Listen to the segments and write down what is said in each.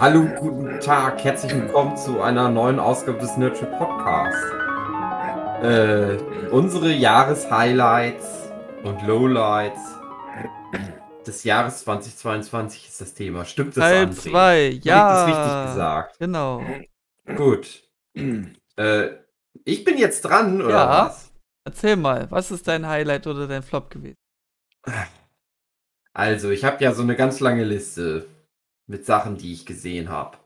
Hallo, guten Tag, herzlich willkommen zu einer neuen Ausgabe des Nerdship Podcasts. Äh, unsere Jahreshighlights und Lowlights des Jahres 2022 ist das Thema. Stimmt das, Teil André? 2, ja. Hab ich das richtig gesagt? Genau. Gut. Äh, ich bin jetzt dran, oder Ja. was? Erzähl mal, was ist dein Highlight oder dein Flop gewesen? Also, ich habe ja so eine ganz lange Liste mit Sachen, die ich gesehen habe.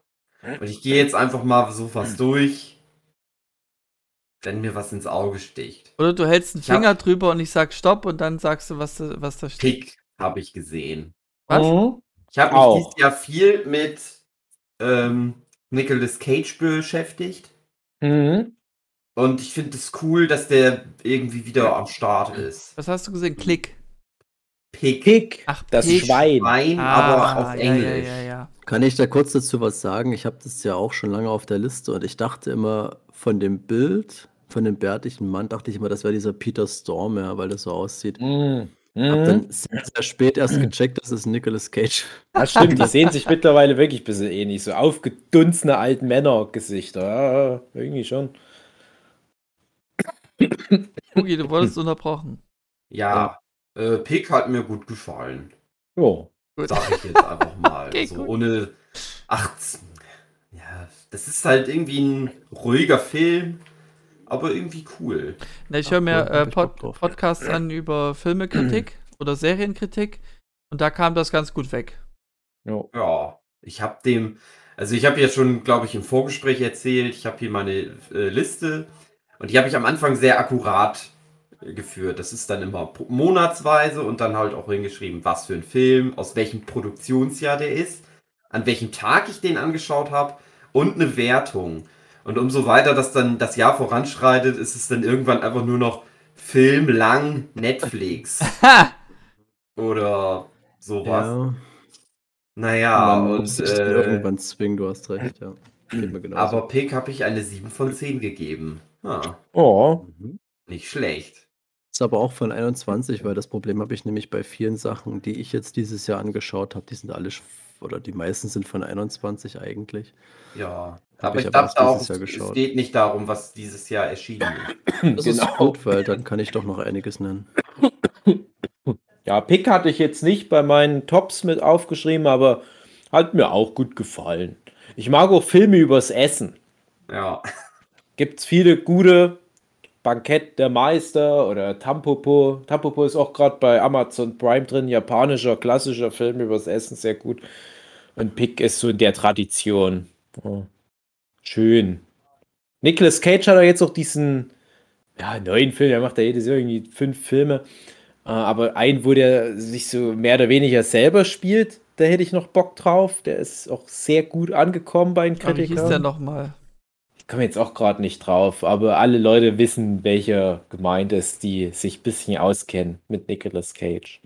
Und ich gehe jetzt einfach mal so was durch, wenn mir was ins Auge sticht. Oder du hältst einen Ich hab- Finger drüber und ich sag Stopp und dann sagst du, was da, was da steht. Pick habe ich gesehen. Was? Ich habe mich Auch. dieses Jahr viel mit ähm, Nicolas Cage beschäftigt. Mhm. Und ich finde es cool, dass der irgendwie wieder am Start ist. Was hast du gesehen? Klick. Pick. Pick, Ach, das Pick. Schwein. Nein, aber auf ja, Englisch. Ja, ja, ja. Kann ich da kurz dazu was sagen? Ich habe das ja auch schon lange auf der Liste und ich dachte immer von dem Bild, von dem bärtigen Mann, dachte ich immer, das wäre dieser Peter Storm, ja, weil das so aussieht. Mhm. Hab Mhm. dann sehr, sehr spät erst gecheckt, dass es Nicolas Cage. Das stimmt, die sehen sich mittlerweile wirklich ein bisschen ähnlich. So aufgedunsene alten Männergesichter. Ja, irgendwie schon. Hugi, du wurdest unterbrochen. Ja, äh, Pick hat mir gut gefallen. Jo. Gut. Sag ich jetzt einfach mal. Okay, so gut. ohne. Ach, ja, das ist halt irgendwie ein ruhiger Film, aber irgendwie cool. Na, ich höre mir äh, Pod. Podcasts an über Filmekritik oder Serienkritik und da kam das ganz gut weg. jo. Ja, ich habe dem, also ich habe ja schon, glaube ich, im Vorgespräch erzählt, ich habe hier meine äh, Liste und die habe ich am Anfang sehr akkurat geführt. Das ist dann immer monatsweise und dann halt auch hingeschrieben, was für ein Film, aus welchem Produktionsjahr der ist, an welchem Tag ich den angeschaut habe und eine Wertung. Und umso weiter das dann das Jahr voranschreitet, ist es dann irgendwann einfach nur noch Film lang Netflix oder sowas. Ja, Naja, man und äh, irgendwann zwingen, du hast recht, ja. Aber Pick habe ich eine 7 von 10 gegeben. Ah, Oh. Nicht schlecht. Ist aber auch von 21, weil das Problem habe ich nämlich bei vielen Sachen, die ich jetzt dieses Jahr angeschaut habe, die sind alle, oder die meisten sind von 21 eigentlich. Ja, Hab aber ich ich erst auch, dieses Jahr es, es geht nicht darum, was dieses Jahr erschienen ist. Das ist Genau. gut, weil dann kann ich doch noch einiges nennen. Ja, Pick hatte ich jetzt nicht bei meinen Tops mit aufgeschrieben, aber hat mir auch gut gefallen. Ich mag auch Filme übers Essen. Ja, Gibt's viele gute. Bankett der Meister oder Tampopo. Tampopo ist auch gerade bei Amazon Prime drin. Japanischer, klassischer Film übers Essen, sehr gut. Und Pick ist so in der Tradition. Oh. Schön. Nicolas Cage hat ja jetzt auch diesen ja, neuen Film. Er macht ja jedes Jahr irgendwie fünf Filme. Äh, aber ein, wo der sich so mehr oder weniger selber spielt, da hätte ich noch Bock drauf. Der ist auch sehr gut angekommen bei den Aber Wie hieß Kritikern. der nochmal? Ich komme jetzt auch gerade nicht drauf, aber alle Leute wissen, welcher gemeint ist, die sich ein bisschen auskennen mit Nicolas Cage.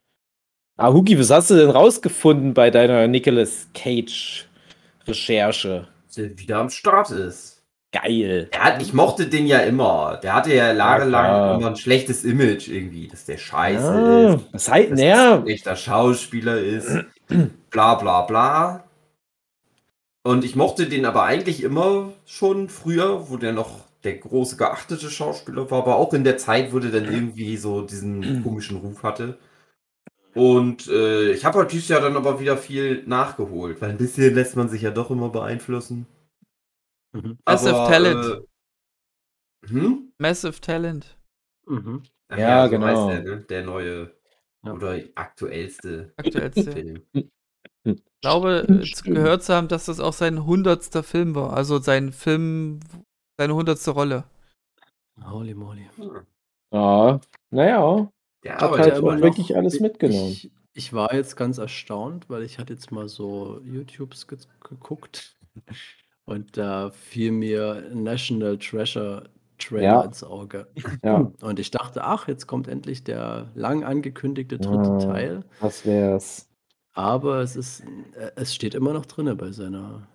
Ah, Hugi, was hast du denn rausgefunden bei deiner Nicolas Cage-Recherche? dass er wieder am Start ist. Geil. Der hat, ich mochte den ja immer. Der hatte ja jahrelang klar. immer ein schlechtes Image irgendwie, dass der scheiße Ah, ist. das heißt, dass das ein echter Schauspieler ist. bla bla bla. Und ich mochte den aber eigentlich immer schon früher, wo der noch der große geachtete Schauspieler war, aber auch in der Zeit, wo der dann irgendwie so diesen komischen Ruf hatte. Und äh, ich habe halt dieses Jahr dann aber wieder viel nachgeholt, weil ein bisschen lässt man sich ja doch immer beeinflussen. Mhm. Massive Aber, Talent. Äh, hm? Massive Talent. Mhm. Ja, so genau. der, ne? der neue Ja. oder aktuellste Aktuellste. Film. Ich glaube, zu- gehört zu haben, dass das auch sein hundertster Film war. Also sein Film, seine hundertste Rolle. Holy moly. ja, naja, Der hat halt aber auch wirklich alles mitgenommen. Ich, ich war jetzt ganz erstaunt, weil ich hatte jetzt mal so YouTubes ge geguckt und da fiel mir National Treasure Trailer Ja. ins Auge. Ja, Und ich dachte, ach, jetzt kommt endlich der lang angekündigte dritte Ah. Teil. was wär's? Aber es ist, äh, es steht immer noch drinne bei seiner,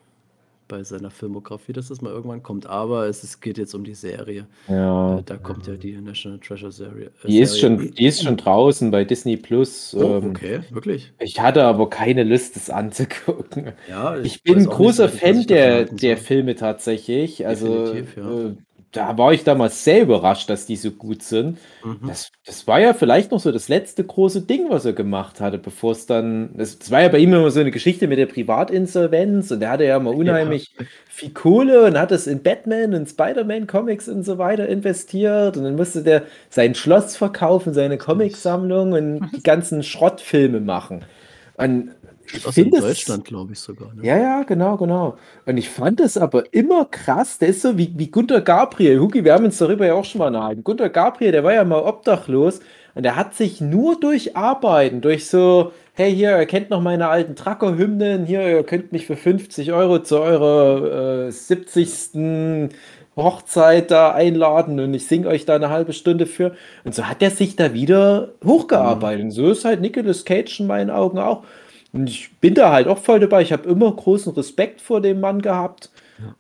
bei seiner Filmografie, dass das mal irgendwann kommt. Aber es, es geht jetzt um die Serie. Ja. Äh, da kommt ja die National Treasure Serie. Äh, Die ist, Serie. schon, die ist schon draußen bei Disney Plus. Oh, ähm, okay, wirklich. Ich hatte aber keine Lust, es anzugucken. Ja, Ich weiß bin ein großer nicht, ich Fan der, der. Filme tatsächlich. Also Definitiv, ja. Da war ich damals sehr überrascht, dass die so gut sind. Mhm. Das, das war ja vielleicht noch so das letzte große Ding, was er gemacht hatte, bevor es dann. Das, das war ja bei ihm immer so eine Geschichte mit der Privatinsolvenz und der hatte ja immer unheimlich viel Kohle und hat es in Batman und Spider-Man-Comics und so weiter investiert und dann musste der sein Schloss verkaufen, seine Comicsammlung und die ganzen Schrottfilme machen. Und ich Aus in finde es- Deutschland, glaube ich sogar. Ne? ja, ja, genau, genau. Und ich fand es aber immer krass. Der ist so wie, wie Gunter Gabriel. Hugi, wir haben uns darüber ja auch schon mal unterhalten. Gunter Gabriel, der war ja mal obdachlos und der hat sich nur durch Arbeiten, durch so, hey, hier, ihr kennt noch meine alten Tracker-Hymnen, hier, ihr könnt mich für 50 Euro zu eurer äh, 70. Hochzeit da einladen und ich singe euch da eine halbe Stunde für. Und so hat er sich da wieder hochgearbeitet. Und so ist halt Nicolas Cage in meinen Augen auch. Und ich bin da halt auch voll dabei. Ich habe immer großen Respekt vor dem Mann gehabt,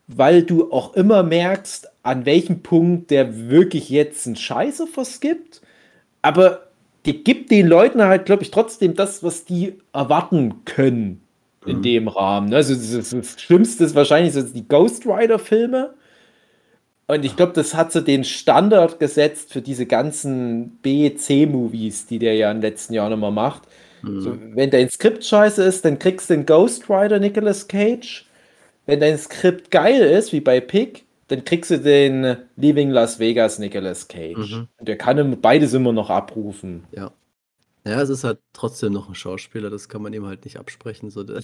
weil du auch immer merkst, an welchem Punkt der wirklich jetzt einen Scheiße verskippt. Aber der gibt den Leuten halt, glaube ich, trotzdem das, was die erwarten können in Mhm. dem Rahmen. Also das, das Schlimmste ist wahrscheinlich so die Ghost Rider-Filme. Und ich glaube, das hat so den Standard gesetzt für diese ganzen B, C-Movies, die der ja in den letzten Jahren immer macht. Mhm. So, wenn dein Skript scheiße ist, dann kriegst du den Ghost Rider Nicolas Cage. Wenn dein Skript geil ist, wie bei Pig, dann kriegst du den Leaving Las Vegas Nicolas Cage. Mhm. Und der kann beides immer noch abrufen. Ja. Ja, es ist halt trotzdem noch ein Schauspieler, das kann man ihm halt nicht absprechen. So, der,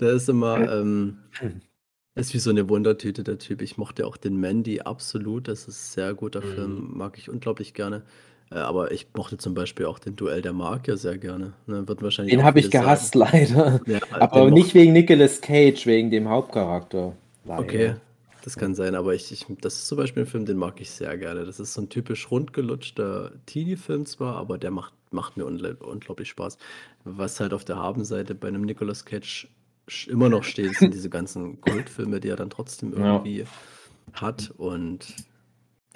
der ist immer, ähm, ist wie so eine Wundertüte, der Typ. Ich mochte auch den Mandy absolut. Das ist ein sehr guter Mhm. Film, mag ich unglaublich gerne. Äh, aber ich mochte zum Beispiel auch den Duell der Magier sehr gerne. Ne, wird wahrscheinlich Den habe ich gehasst, sagen. leider. Ja, Aber nicht wegen Nicolas Cage, wegen dem Hauptcharakter. Leider. Okay, das kann sein, aber ich, ich, das ist zum Beispiel ein Film, den mag ich sehr gerne. Das ist so ein typisch rundgelutschter Teenie-Film zwar, aber der macht, macht mir ungl unglaublich Spaß. Was halt auf der Habenseite bei einem Nicolas Cage immer noch steht, sind diese ganzen Kultfilme, die er dann trotzdem Ja. irgendwie hat und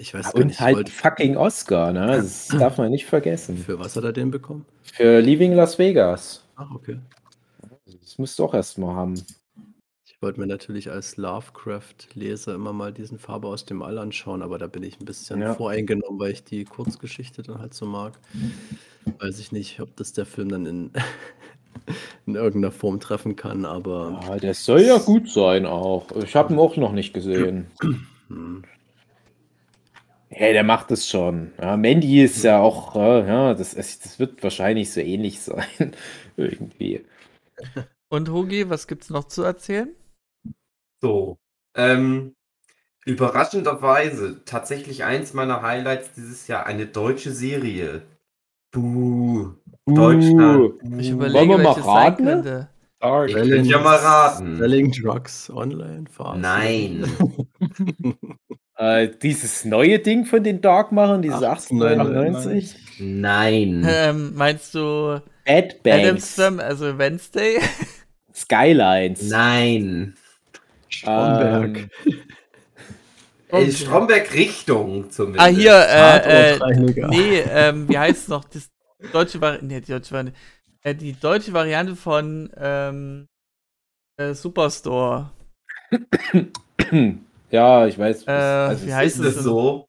ich weiß gar Und nicht, ich halt wollte- fucking Oscar, ne? Das darf man nicht vergessen. für was hat er den bekommen? Für Leaving Las Vegas. Ach, okay. Das musst du auch erstmal haben. Ich wollte mir natürlich als Lovecraft-Leser immer mal diesen Farbe aus dem All anschauen, aber da bin ich ein bisschen Ja. voreingenommen, weil ich die Kurzgeschichte dann halt so mag. Weiß ich nicht, ob das der Film dann in, in irgendeiner Form treffen kann, aber Ja, der soll ja gut sein auch. Ich habe ihn auch noch nicht gesehen. Hey, der macht es schon. Ja, Mandy ist ja auch, ja, das, das wird wahrscheinlich so ähnlich sein. Irgendwie. Und Hugi, was gibt's noch zu erzählen? So. Ähm, überraschenderweise tatsächlich eins meiner Highlights dieses Jahr eine deutsche Serie. Buh. Deutschland. Ich überlege, Wollen wir mal raten? Dark. Ich könnte ja mal raten. Selling Drugs Online Fast. Nein. Äh, dieses neue Ding von den Dark-Machern, dieses 1899. 1899. Nein. Ähm, meinst du Bad Banks. Family, also Wednesday? Skylines. Nein. Stromberg. Äh, Stromberg Richtung zumindest. ah, hier, äh, äh, nee, ähm, wie heißt es noch? Das deutsche Variante, nee, die deutsche Variante, äh, die deutsche Variante von, ähm, äh, Superstore. Ja, ich weiß. Äh, also wie es heißt es es so?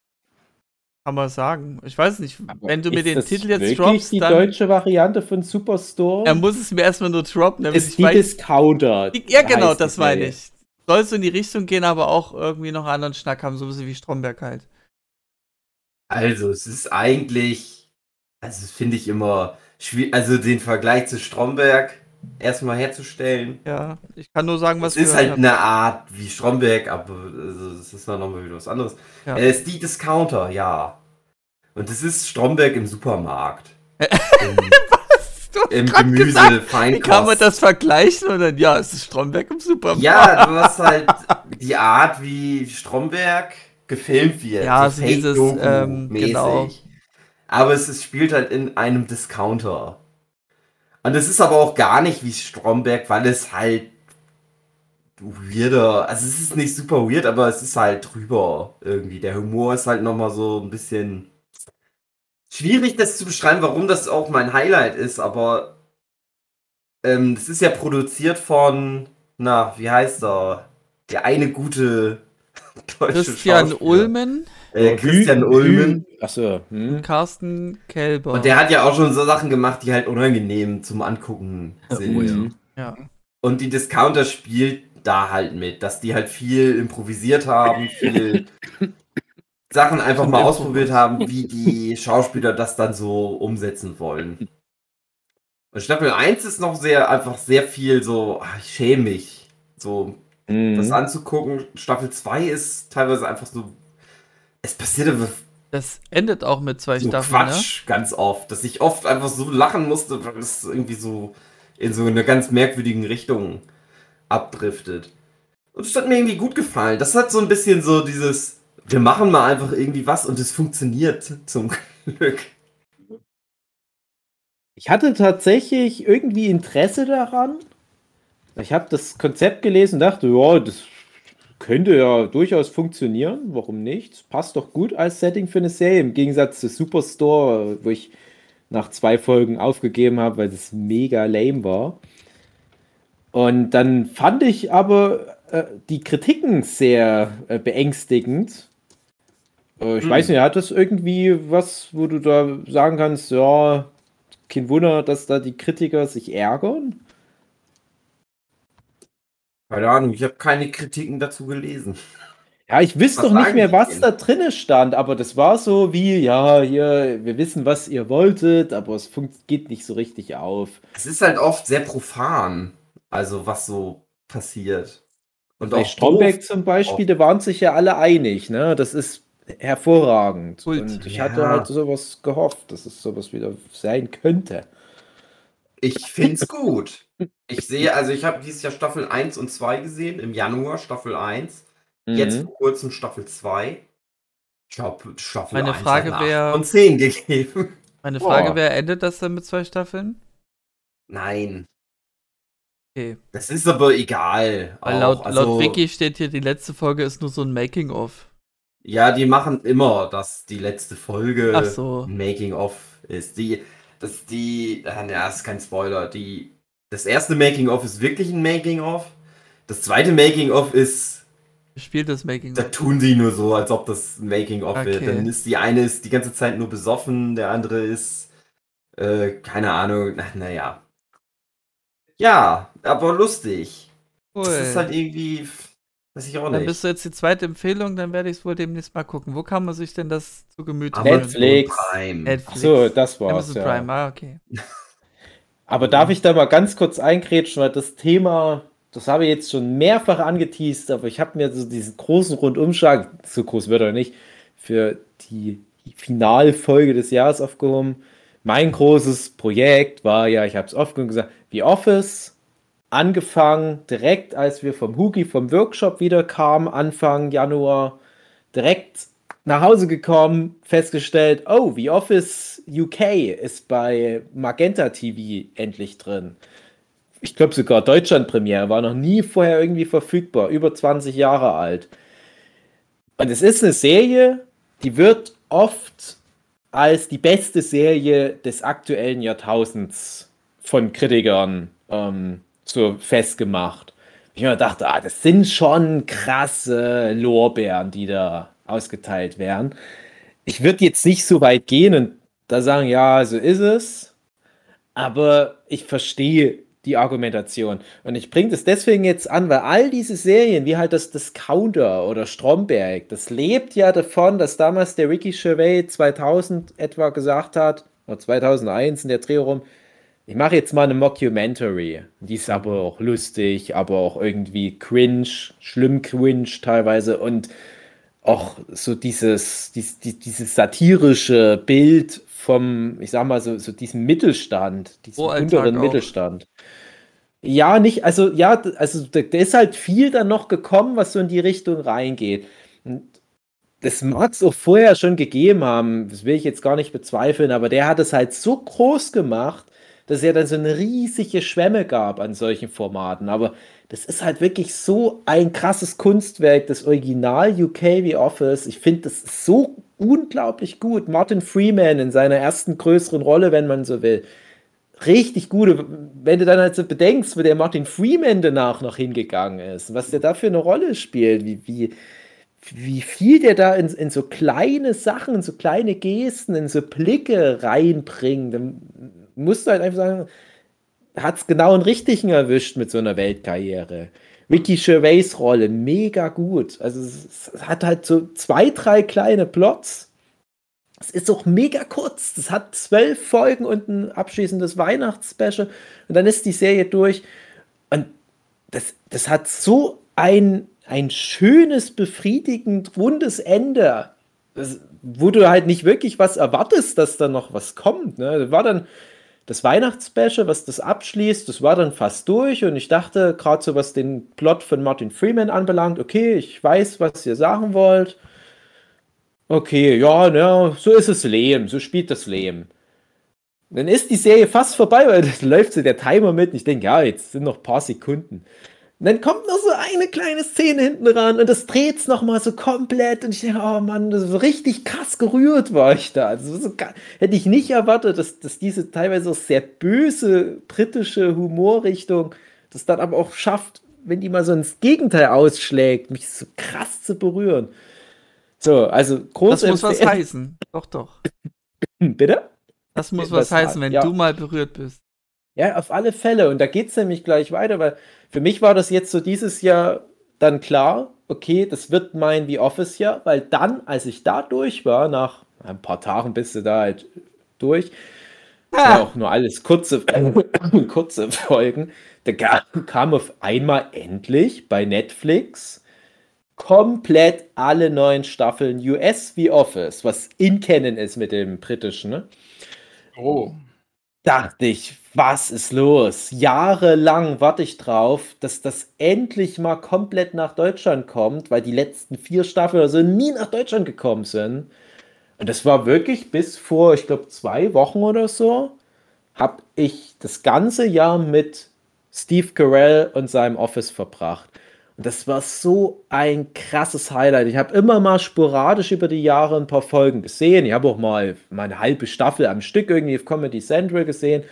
Kann man sagen. Ich weiß nicht, Aber wenn du mir den das Titel jetzt wirklich droppst, die dann deutsche Variante von Superstore? er muss es mir erstmal nur droppen, damit ist ich die weiß. Discounter. Die- Ja, genau, das meine ich. Soll so in die Richtung gehen, aber auch irgendwie noch anderen Schnack haben, so ein bisschen wie Stromberg halt. Also, es ist eigentlich, also das finde ich immer schwierig, also den Vergleich zu Stromberg erstmal herzustellen. Ja, ich kann nur sagen, was Es ist halt hab. eine Art wie Stromberg, aber also, es ist dann nochmal wieder was anderes. Ja. Es ist die Discounter, ja. Und es ist Stromberg im Supermarkt. Im, Du hast im Gemüse, Wie kann man das vergleichen? Und dann, ja, es ist Stromberg im Supermarkt. Ja, du hast halt die Art, wie Stromberg gefilmt wird. Ja, also dieses, ähm, genau. Aber es ist, spielt halt in einem Discounter. Und es ist aber auch gar nicht wie Stromberg, weil es halt weirder. Also es ist nicht super weird, aber es ist halt drüber irgendwie. Der Humor ist halt nochmal so ein bisschen schwierig, das zu beschreiben, warum das auch mein Highlight ist, aber ähm, das ist ja produziert von, na, wie heißt er? Der eine gute deutsche Christian. Ulmen. Äh, Christian Ulmen. Achso. Hm. Carsten Kelber. Und der hat ja auch schon so Sachen gemacht, die halt unangenehm zum Angucken sind. Oh, ja. ja. Und die Discounter spielt da halt mit, dass die halt viel improvisiert haben, viel Sachen einfach mal ausprobiert haben, wie die Schauspieler das dann so umsetzen wollen. Und Staffel 1 ist noch sehr, einfach sehr viel so, ach, ich schäme mich, so mhm. das anzugucken. Staffel 2 ist teilweise einfach so, es passiert aber das endet auch mit zwei so Staffeln. Ne? Quatsch, ne? ganz oft, dass ich oft einfach so lachen musste, weil es irgendwie so in so eine ganz merkwürdigen Richtung abdriftet. Und es hat mir irgendwie gut gefallen. Das hat so ein bisschen so dieses, wir machen mal einfach irgendwie was und es funktioniert zum Glück. Ich hatte tatsächlich irgendwie Interesse daran. Ich habe das Konzept gelesen und dachte, ja, das könnte ja durchaus funktionieren. Warum nicht? Passt doch gut als Setting für eine Serie. Im Gegensatz zu Superstore, wo ich nach zwei Folgen aufgegeben habe, weil es mega lame war. Und dann fand ich aber äh, die Kritiken sehr äh, beängstigend. Äh, ich hm. weiß nicht, hat das irgendwie was, wo du da sagen kannst, ja, kein Wunder, dass da die Kritiker sich ärgern? Keine Ahnung, ich habe keine Kritiken dazu gelesen. Ja, ich wüsste doch nicht mehr, was da drinnen stand, aber das war so wie, ja, hier, wir wissen, was ihr wolltet, aber es geht nicht so richtig auf. Es ist halt oft sehr profan, also was so passiert. Und Bei Stromberg zum Beispiel, da waren sich ja alle einig, ne? Das ist hervorragend. Kult. Und ich ja. hatte halt sowas gehofft, dass es sowas wieder sein könnte. Ich finde es gut. Ich sehe, also ich habe dieses Jahr Staffel 1 und 2 gesehen, im Januar Staffel 1, mhm. jetzt vor kurzem Staffel 2. Ich glaube, Staffel meine 1 Frage wär, von 10 gegeben. Meine Frage oh. wäre, endet das dann mit zwei Staffeln? Nein. Okay. Das ist aber egal. Weil laut, also, laut Wiki steht hier, die letzte Folge ist nur so ein Making-of. Ja, die machen immer, dass die letzte Folge so. ein Making-of ist. Die, das, die, äh, ja, ist kein Spoiler. Die, das erste Making-of ist wirklich ein Making-of. Das zweite Making-of ist. Spielt das Making-of? Da tun die nur so, als ob das ein Making-of okay. wird. Dann ist die eine ist die ganze Zeit nur besoffen, der andere ist. Äh, keine Ahnung. Naja. Ja, aber lustig. Cool. Das ist halt irgendwie. Weiß ich auch nicht. Dann bist du jetzt die zweite Empfehlung, dann werde ich es wohl demnächst mal gucken. Wo kann man sich denn das zu Gemüte führen? Netflix. Prime. Netflix. So, das war's. Amazon ja. Prime, ah, okay. Aber darf ich da mal ganz kurz eingrätschen, weil das Thema, das habe ich jetzt schon mehrfach angeteased, aber ich habe mir so diesen großen Rundumschlag, so groß wird er nicht, für die Finalfolge des Jahres aufgehoben. Mein großes Projekt war ja, ich habe es oft gesagt, The Office angefangen, direkt als wir vom Hugi vom Workshop wieder kamen, Anfang Januar, direkt nach Hause gekommen, festgestellt, oh, The Office UK ist bei Magenta TV endlich drin. Ich glaube sogar Deutschland-Premiere, war noch nie vorher irgendwie verfügbar, über 20 Jahre alt. Und es ist eine Serie, die wird oft als die beste Serie des aktuellen Jahrtausends von Kritikern ähm, so festgemacht. Ich mir dachte, ah, das sind schon krasse Lorbeeren, die da ausgeteilt werden. Ich würde jetzt nicht so weit gehen und da sagen, ja, so ist es. Aber ich verstehe die Argumentation. Und ich bringe das deswegen jetzt an, weil all diese Serien, wie halt das Discounter oder Stromberg, das lebt ja davon, dass damals der Ricky Gervais 2000 etwa gesagt hat, oder 2001 in der Dreh rum, ich mache jetzt mal eine Mockumentary. Die ist aber auch lustig, aber auch irgendwie cringe, schlimm cringe teilweise und auch so dieses, dieses, dieses satirische Bild vom, ich sag mal, so, so diesem Mittelstand, diesem oh, unteren Mittelstand. Ja, nicht, also ja, also da, da, ist halt viel dann noch gekommen, was so in die Richtung reingeht. Und das mag es auch vorher schon gegeben haben, das will ich jetzt gar nicht bezweifeln, aber der hat es halt so groß gemacht, dass es ja dann so eine riesige Schwemme gab an solchen Formaten. Aber das ist halt wirklich so ein krasses Kunstwerk, das Original UK wie Office. Ich finde, das so unglaublich gut. Martin Freeman in seiner ersten größeren Rolle, wenn man so will. Richtig gut. Wenn du dann halt so bedenkst, wo der Martin Freeman danach noch hingegangen ist, was der da für eine Rolle spielt, wie, wie, wie viel der da in, in so kleine Sachen, in so kleine Gesten, in so Blicke reinbringt, musst du halt einfach sagen, hat es genau einen richtigen erwischt mit so einer Weltkarriere. Ricky Gervais Rolle, mega gut. Also es, es hat halt so zwei, drei kleine Plots. Es ist auch mega kurz. Das hat zwölf Folgen und ein abschließendes Weihnachtsspecial. Und dann ist die Serie durch. Und das, das hat so ein ein schönes, befriedigend rundes Ende, das, wo du halt nicht wirklich was erwartest, dass da noch was kommt. Ne? Das war dann das Weihnachtsspecial, was das abschließt, das war dann fast durch und ich dachte, gerade so was den Plot von Martin Freeman anbelangt, okay, ich weiß, was ihr sagen wollt. Okay, ja, ne, so ist es Leben, so spielt das Leben. Dann ist die Serie fast vorbei, weil dann läuft so der Timer mit und ich denke, ja, jetzt sind noch ein paar Sekunden. Und dann kommt noch so eine kleine Szene hinten ran und das dreht es nochmal so komplett. Und ich denke, oh Mann, das so richtig krass gerührt war ich da. Also so, hätte ich nicht erwartet, dass, dass diese teilweise auch sehr böse britische Humorrichtung das dann aber auch schafft, wenn die mal so ins Gegenteil ausschlägt, mich so krass zu berühren. So, also groß. Das muss was heißen. Doch, doch. Bitte? Das muss was, was heißen, wenn ja. du mal berührt bist. Ja, auf alle Fälle. Und da geht es nämlich gleich weiter, weil für mich war das jetzt so dieses Jahr dann klar, okay, das wird mein The Office-Jahr, weil dann, als ich da durch war, nach ein paar Tagen bist du da halt durch, ah. auch nur alles kurze, kurze Folgen, da kam auf einmal endlich bei Netflix komplett alle neuen Staffeln US The Office, was in Canon ist mit dem britischen, ne? Oh. Dachte ich, was ist los? Jahrelang warte ich drauf, dass das endlich mal komplett nach Deutschland kommt, weil die letzten vier Staffeln oder so nie nach Deutschland gekommen sind. Und das war wirklich bis vor, ich glaube, zwei Wochen oder so, habe ich das ganze Jahr mit Steve Carell und seinem Office verbracht. Und das war so ein krasses Highlight. Ich habe immer mal sporadisch über die Jahre ein paar Folgen gesehen. Ich habe auch mal meine halbe Staffel am Stück irgendwie auf Comedy Central gesehen.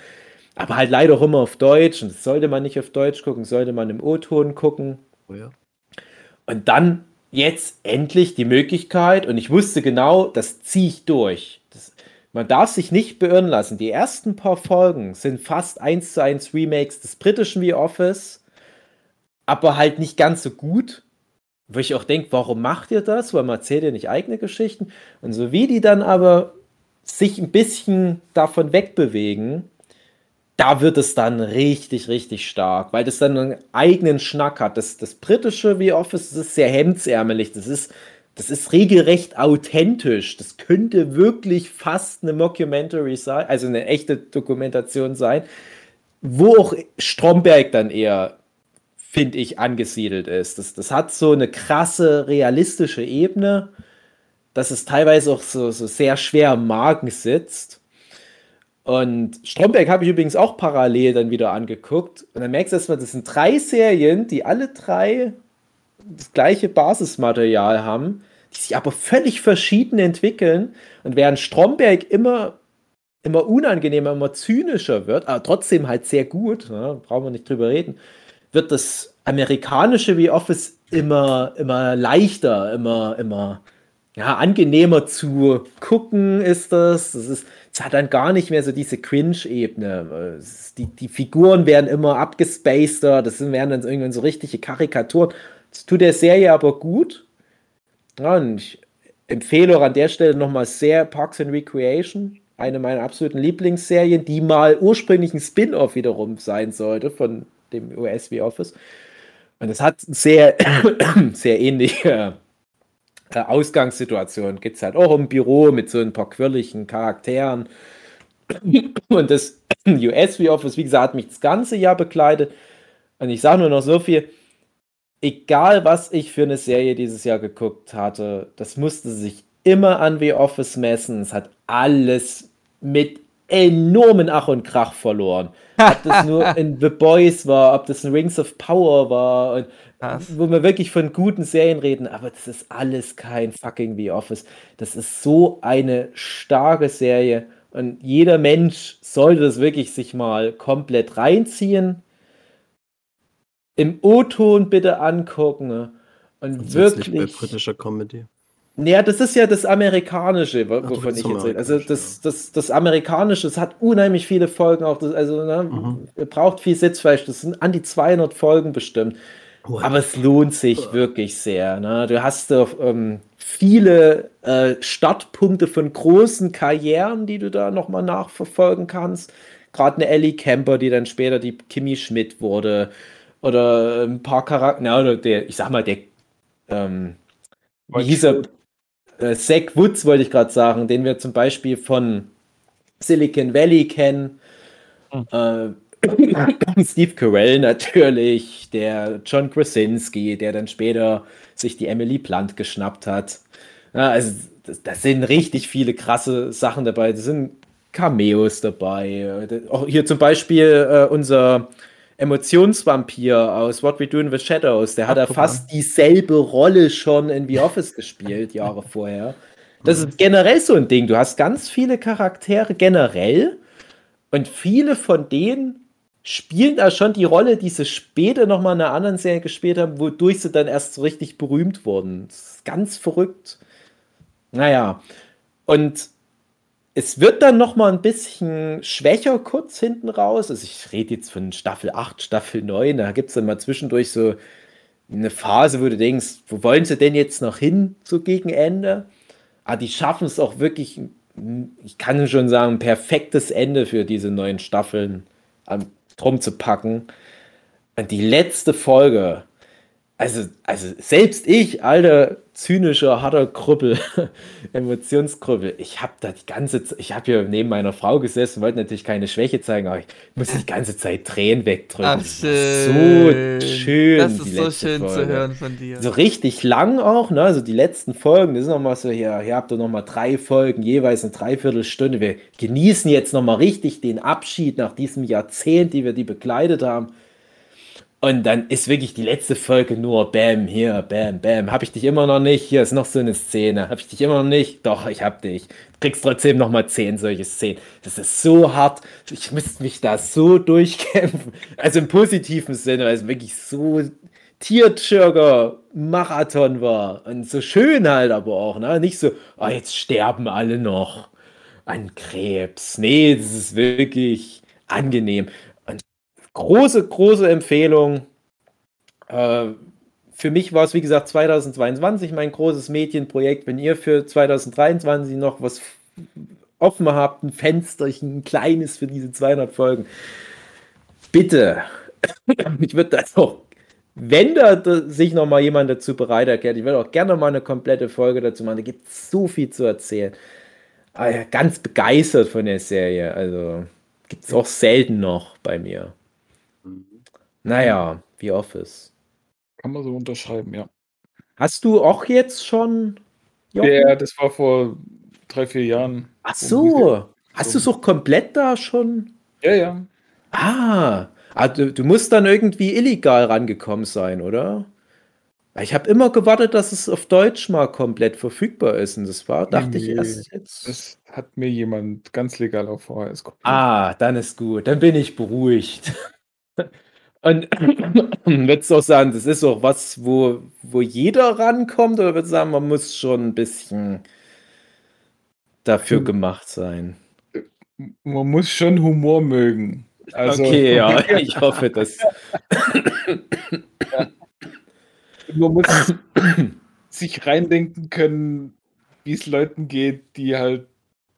Aber halt leider auch immer auf Deutsch. Und das sollte man nicht auf Deutsch gucken, sollte man im O-Ton gucken. Oh ja. Und dann jetzt endlich die Möglichkeit, und ich wusste genau, das ziehe ich durch. Das, man darf sich nicht beirren lassen. Die ersten paar Folgen sind fast eins zu eins Remakes des britischen The Office, aber halt nicht ganz so gut. Wo ich auch denke, warum macht ihr das? Weil man erzählt ja nicht eigene Geschichten. Und so wie die dann aber sich ein bisschen davon wegbewegen, da wird es dann richtig, richtig stark, weil das dann einen eigenen Schnack hat. Das, das britische wie Office, das ist sehr hemdsärmelig, das ist, das ist regelrecht authentisch. Das könnte wirklich fast eine Mockumentary sein, also eine echte Dokumentation sein, wo auch Stromberg dann eher, finde ich, angesiedelt ist. Das, das hat so eine krasse, realistische Ebene, dass es teilweise auch so, so sehr schwer am Magen sitzt. Und Stromberg habe ich übrigens auch parallel dann wieder angeguckt. Und dann merkst du erstmal, das sind drei Serien, die alle drei das gleiche Basismaterial haben, die sich aber völlig verschieden entwickeln. Und während Stromberg immer, immer unangenehmer, immer zynischer wird, aber trotzdem halt sehr gut, ne, brauchen wir nicht drüber reden, wird das amerikanische wie Office immer, immer leichter, immer, immer ja, angenehmer zu gucken ist das. Das ist es hat dann gar nicht mehr so diese Cringe-Ebene. Die, die Figuren werden immer abgespaceter, das werden dann irgendwann so richtige Karikaturen. Das tut der Serie aber gut. Ja, und ich empfehle auch an der Stelle nochmal sehr Parks and Recreation, eine meiner absoluten Lieblingsserien, die mal ursprünglich ein Spin-off wiederum sein sollte von dem USW Office. Und es hat sehr, sehr ähnliche äh, Ausgangssituation gibt es halt auch im Büro mit so ein paar quirligen Charakteren. Und das USV Office, wie gesagt, hat mich das ganze Jahr begleitet. Und ich sage nur noch so viel, egal was ich für eine Serie dieses Jahr geguckt hatte, das musste sich immer an The Office messen. Es hat alles mit enormen Ach und Krach verloren. Ob das nur in The Boys war, ob das in Rings of Power war, und, wo wir wirklich von guten Serien reden, aber das ist alles kein fucking The Office. Das ist so eine starke Serie und jeder Mensch sollte das wirklich sich mal komplett reinziehen. Im O-Ton bitte angucken und, und wirklich. Bei britischer Comedy. Naja, das ist ja das Amerikanische, wovon ich jetzt rede. Also das, das, das Amerikanische, das hat unheimlich viele Folgen auch. Das, also ne, mhm. braucht viel Sitzfleisch. Das sind an die 200 Folgen bestimmt. What? Aber es lohnt sich wirklich sehr. Ne? Du hast ähm, viele äh, Startpunkte von großen Karrieren, die du da nochmal nachverfolgen kannst. Gerade eine Ellie Camper, die dann später die Kimi Schmidt wurde. Oder ein paar Charakter, oder der, ich sag mal, der, ähm, wie hieß er? Äh, Zach Woods wollte ich gerade sagen, den wir zum Beispiel von Silicon Valley kennen. Hm. Äh, Steve Carell natürlich, der John Krasinski, der dann später sich die Emily Blunt geschnappt hat. Ja, also das, das, sind richtig viele krasse Sachen dabei. Das sind Cameos dabei. Auch hier zum Beispiel äh, unser Emotionsvampir aus What We Do in the Shadows, der hat ja fast dieselbe Rolle schon in The Office gespielt, Jahre vorher. Das ist generell so ein Ding. Du hast ganz viele Charaktere generell und viele von denen spielen da schon die Rolle, die sie später nochmal in einer anderen Serie gespielt haben, wodurch sie dann erst so richtig berühmt wurden. Das ist ganz verrückt. Naja, und es wird dann noch mal ein bisschen schwächer kurz hinten raus. Also ich rede jetzt von Staffel 8, Staffel 9. Da gibt es dann mal zwischendurch so eine Phase, wo du denkst, wo wollen sie denn jetzt noch hin, so gegen Ende? Aber die schaffen es auch wirklich, ich kann schon sagen, ein perfektes Ende für diese neuen Staffeln drum zu packen. Und die letzte Folge, also, also selbst ich, alter zynischer, harter Krüppel, Emotionskrüppel, ich habe da die ganze Zeit, ich habe hier neben meiner Frau gesessen, wollte natürlich keine Schwäche zeigen, aber ich musste die ganze Zeit Tränen wegdrücken. Ach, schön. So schön. Das ist so schön Folge. zu hören von dir. So richtig lang auch, ne? Also die letzten Folgen, das ist nochmal so, hier, hier habt ihr nochmal drei Folgen, jeweils eine Dreiviertelstunde. Wir genießen jetzt nochmal richtig den Abschied nach diesem Jahrzehnt, die wir die begleitet haben. Und dann ist wirklich die letzte Folge nur Bam, hier, Bam, Bam. Hab ich dich immer noch nicht? Hier ist noch so eine Szene. Hab ich dich immer noch nicht? Doch, ich hab dich. Du kriegst trotzdem noch mal zehn solche Szenen. Das ist so hart. Ich müsste mich da so durchkämpfen. Also im positiven Sinne, weil es wirklich so Tierchirger Marathon war. Und so schön halt aber auch, ne? Nicht so, oh, jetzt sterben alle noch an Krebs. Nee, das ist wirklich angenehm große, große Empfehlung. Äh, für mich war es, wie gesagt, 2022 mein großes Mädchenprojekt. Wenn ihr für 2023 noch was offen habt, ein Fensterchen, ein kleines für diese 200 Folgen, bitte, ich würde das auch, wenn da sich noch mal jemand dazu bereit erklärt, ich würde auch gerne mal eine komplette Folge dazu machen. Da gibt es so viel zu erzählen. Ah ganz begeistert von der Serie. Also gibt es auch selten noch bei mir. Naja, wie Office. Kann man so unterschreiben, ja. Hast du auch jetzt schon? Jochen? Ja, das war vor drei, vier Jahren. Ach so. Hast du es auch komplett da schon? Ja, ja. Ah, du, du musst dann irgendwie illegal rangekommen sein, oder? Ich habe immer gewartet, dass es auf Deutsch mal komplett verfügbar ist. Und das war, dachte nee, ich erst jetzt. Das hat mir jemand ganz legal auf VHS kopiert. Ah, dann ist gut. Dann bin ich beruhigt. Und würdest du auch sagen, das ist auch was, wo, wo jeder rankommt, oder würdest du sagen, man muss schon ein bisschen dafür hm. gemacht sein? Man muss schon Humor mögen. Also, okay, ja, ich hoffe, dass. ja. Man muss sich reindenken können, wie es Leuten geht, die halt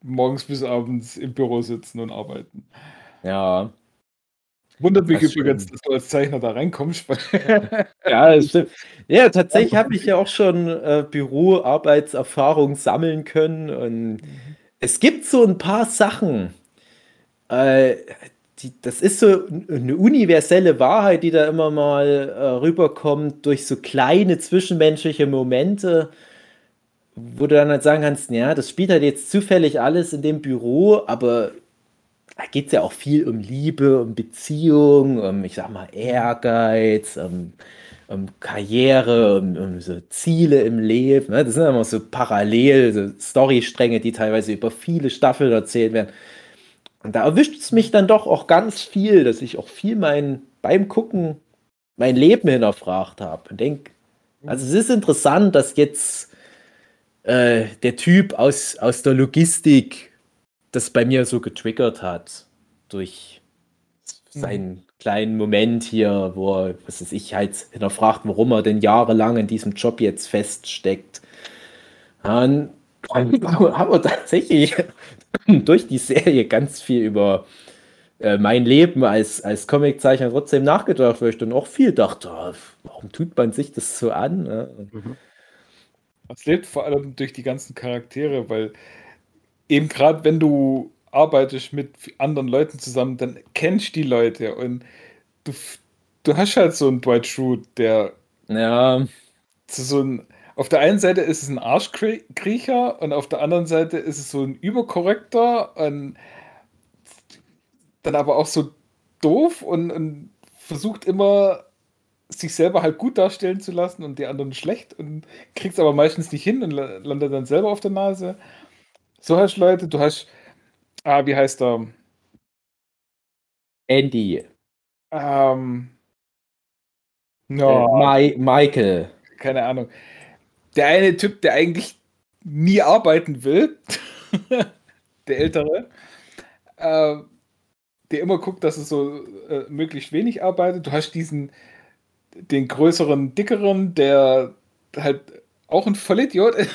morgens bis abends im Büro sitzen und arbeiten. Ja. Wundert mich das übrigens, dass du als Zeichner da reinkommst. ja, das stimmt. Ja, tatsächlich habe ich ja auch schon äh, Büroarbeitserfahrung sammeln können. Und mhm. es gibt so ein paar Sachen. Äh, die, das ist so eine universelle Wahrheit, die da immer mal äh, rüberkommt durch so kleine zwischenmenschliche Momente, wo du dann halt sagen kannst, ja, das spielt halt jetzt zufällig alles in dem Büro, aber da geht es ja auch viel um Liebe, um Beziehung, um, ich sag mal, Ehrgeiz, um, um Karriere, um, um so Ziele im Leben. Ne? Das sind immer so parallel, so Storystränge, die teilweise über viele Staffeln erzählt werden. Und da erwischt es mich dann doch auch ganz viel, dass ich auch viel mein, beim Gucken mein Leben hinterfragt habe und denke, also es ist interessant, dass jetzt äh, der Typ aus, aus der Logistik das bei mir so getriggert hat durch seinen mhm. kleinen Moment hier, wo er, was weiß ich, halt hinterfragt, warum er denn jahrelang in diesem Job jetzt feststeckt. Und dann haben wir tatsächlich durch die Serie ganz viel über äh, mein Leben als, als Comiczeichner trotzdem nachgedacht, weil ich dann auch viel dachte, oh, warum tut man sich das so an? Ja? Mhm. Es lebt vor allem durch die ganzen Charaktere, weil eben gerade wenn du arbeitest mit anderen Leuten zusammen, dann kennst du die Leute und du, du hast halt so einen Dwight Schrute, der ja so ein auf der einen Seite ist es ein Arschkriecher und auf der anderen Seite ist es so ein Überkorrektor und dann aber auch so doof und, und versucht immer sich selber halt gut darstellen zu lassen und die anderen schlecht und kriegt es aber meistens nicht hin und landet dann selber auf der Nase. So hast du Leute, du hast, ah, wie heißt er? Andy. Ähm, no, äh, Michael. Keine Ahnung. Der eine Typ, der eigentlich nie arbeiten will, der ältere, äh, der immer guckt, dass es so äh, möglichst wenig arbeitet. Du hast diesen, den größeren, dickeren, der halt auch ein Vollidiot ist.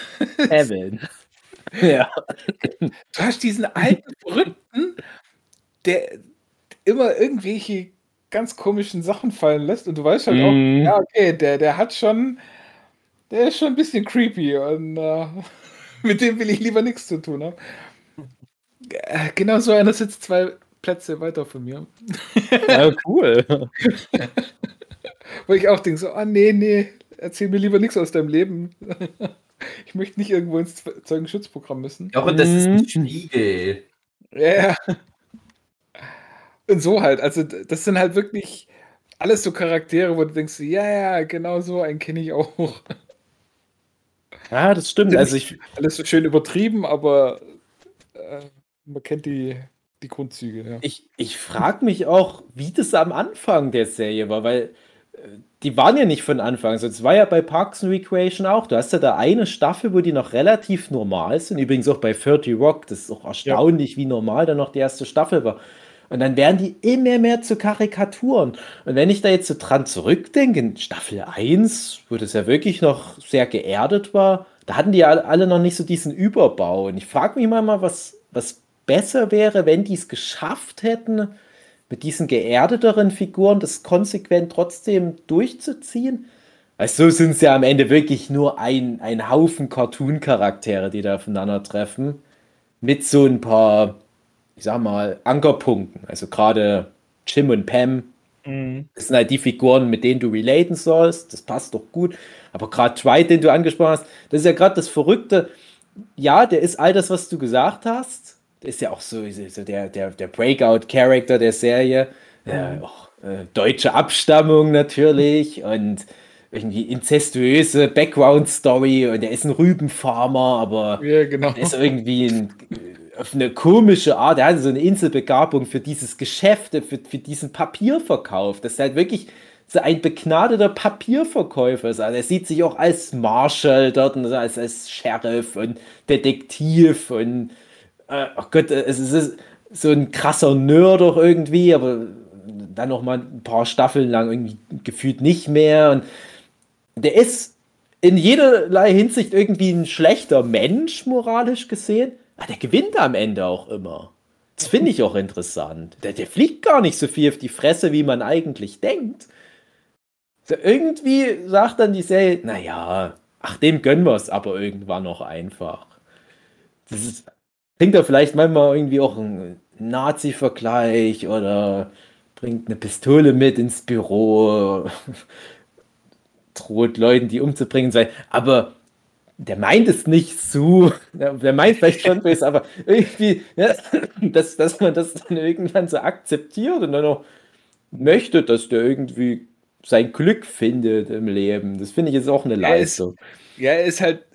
Evan. Ja. Du hast diesen alten Verrückten, der immer irgendwelche ganz komischen Sachen fallen lässt und du weißt halt auch, mm. ja, okay, der, der hat schon, der ist schon ein bisschen creepy und äh, mit dem will ich lieber nichts zu tun haben. Äh, genau so einer sitzt zwei Plätze weiter von mir. Ja, cool. Wo ich auch denke, so, ah, nee, nee, erzähl mir lieber nichts aus deinem Leben. Ich möchte nicht irgendwo ins Zeugenschutzprogramm müssen. Ja, und das ist ein mhm. Spiegel. Ja. Und so halt. Also, das sind halt wirklich alles so Charaktere, wo du denkst, ja, ja, genau so einen kenne ich auch. Ja, das stimmt. Also ich, alles so schön übertrieben, aber äh, man kennt die, die Grundzüge. Ja. Ich, ich frage mich auch, wie das am Anfang der Serie war, weil die waren ja nicht von Anfang. Also es war ja bei Parks and Recreation auch. Du hast ja da eine Staffel, wo die noch relativ normal sind. Übrigens auch bei 30 Rock. Das ist auch erstaunlich, ja. wie normal da noch die erste Staffel war. Und dann werden die immer mehr zu Karikaturen. Und wenn ich da jetzt so dran zurückdenke, in Staffel 1, wo das ja wirklich noch sehr geerdet war, da hatten die ja alle noch nicht so diesen Überbau. Und ich frage mich mal, was, was besser wäre, wenn die es geschafft hätten, mit diesen geerdeteren Figuren das konsequent trotzdem durchzuziehen. Also so sind es ja am Ende wirklich nur ein, ein Haufen Cartoon-Charaktere, die da aufeinandertreffen. Mit so ein paar, ich sag mal, Ankerpunkten. Also gerade Jim und Pam. Mhm. Das sind halt die Figuren, mit denen du relaten sollst. Das passt doch gut. Aber gerade Dwight, den du angesprochen hast, das ist ja gerade das Verrückte. Ja, der ist all das, was du gesagt hast ist ja auch so, so der, der, der Breakout-Character der Serie. Ja, auch, äh, deutsche Abstammung natürlich und irgendwie inzestuöse Background-Story und er ist ein Rübenfarmer, aber ja, genau. er ist irgendwie ein, auf eine komische Art, er hat so eine Inselbegabung für dieses Geschäft, für, für diesen Papierverkauf. Das ist halt wirklich so ein begnadeter Papierverkäufer ist. Also er sieht sich auch als Marshall dort und als, als Sheriff und Detektiv und äh, oh Gott, äh, es ist so ein krasser Nerd doch irgendwie, aber dann noch mal ein paar Staffeln lang irgendwie gefühlt nicht mehr. Und der ist in jederlei Hinsicht irgendwie ein schlechter Mensch, moralisch gesehen. Aber der gewinnt am Ende auch immer. Das finde ich auch interessant. Der, der fliegt gar nicht so viel auf die Fresse, wie man eigentlich denkt. So, irgendwie sagt dann die Serie, naja, ach, dem gönnen wir es aber irgendwann noch einfach. Das ist bringt er vielleicht manchmal irgendwie auch einen Nazi-Vergleich oder bringt eine Pistole mit ins Büro, droht Leuten, die umzubringen sein. Aber der meint es nicht so, der meint vielleicht schon böse, aber irgendwie, ja, dass, dass man das dann irgendwann so akzeptiert und dann auch möchte, dass der irgendwie sein Glück findet im Leben. Das finde ich jetzt auch eine Leistung. Ja, er ist halt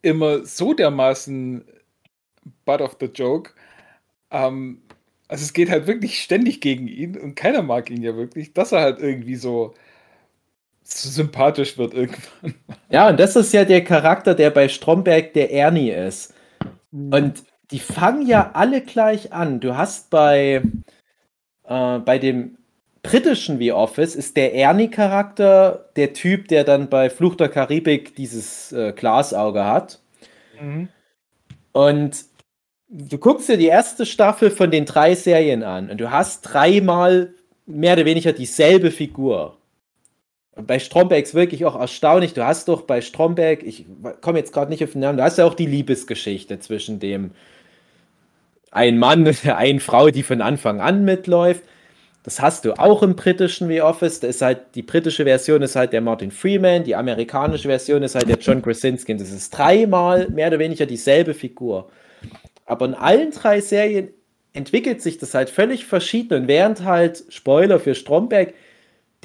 immer so dermaßen Butt of the Joke. Ähm, also es geht halt wirklich ständig gegen ihn und keiner mag ihn ja wirklich, dass er halt irgendwie so, so sympathisch wird irgendwann. Ja, und das ist ja der Charakter, der bei Stromberg der Ernie ist. Mhm. Und die fangen ja alle gleich an. Du hast bei, äh, bei dem britischen The Office ist der Ernie-Charakter der Typ, der dann bei Fluch der Karibik dieses äh, Glasauge hat. Mhm. Und du guckst dir die erste Staffel von den drei Serien an und du hast dreimal mehr oder weniger dieselbe Figur. Und bei Stromberg ist wirklich auch erstaunlich. Du hast doch bei Stromberg, ich komme jetzt gerade nicht auf den Namen, du hast ja auch die Liebesgeschichte zwischen dem ein Mann und der einen Frau, die von Anfang an mitläuft. Das hast du auch im britischen The Office. Ist halt, die britische Version ist halt der Martin Freeman, die amerikanische Version ist halt der John Krasinski. Das ist dreimal mehr oder weniger dieselbe Figur. Aber in allen drei Serien entwickelt sich das halt völlig verschieden. Und während halt, Spoiler für Stromberg,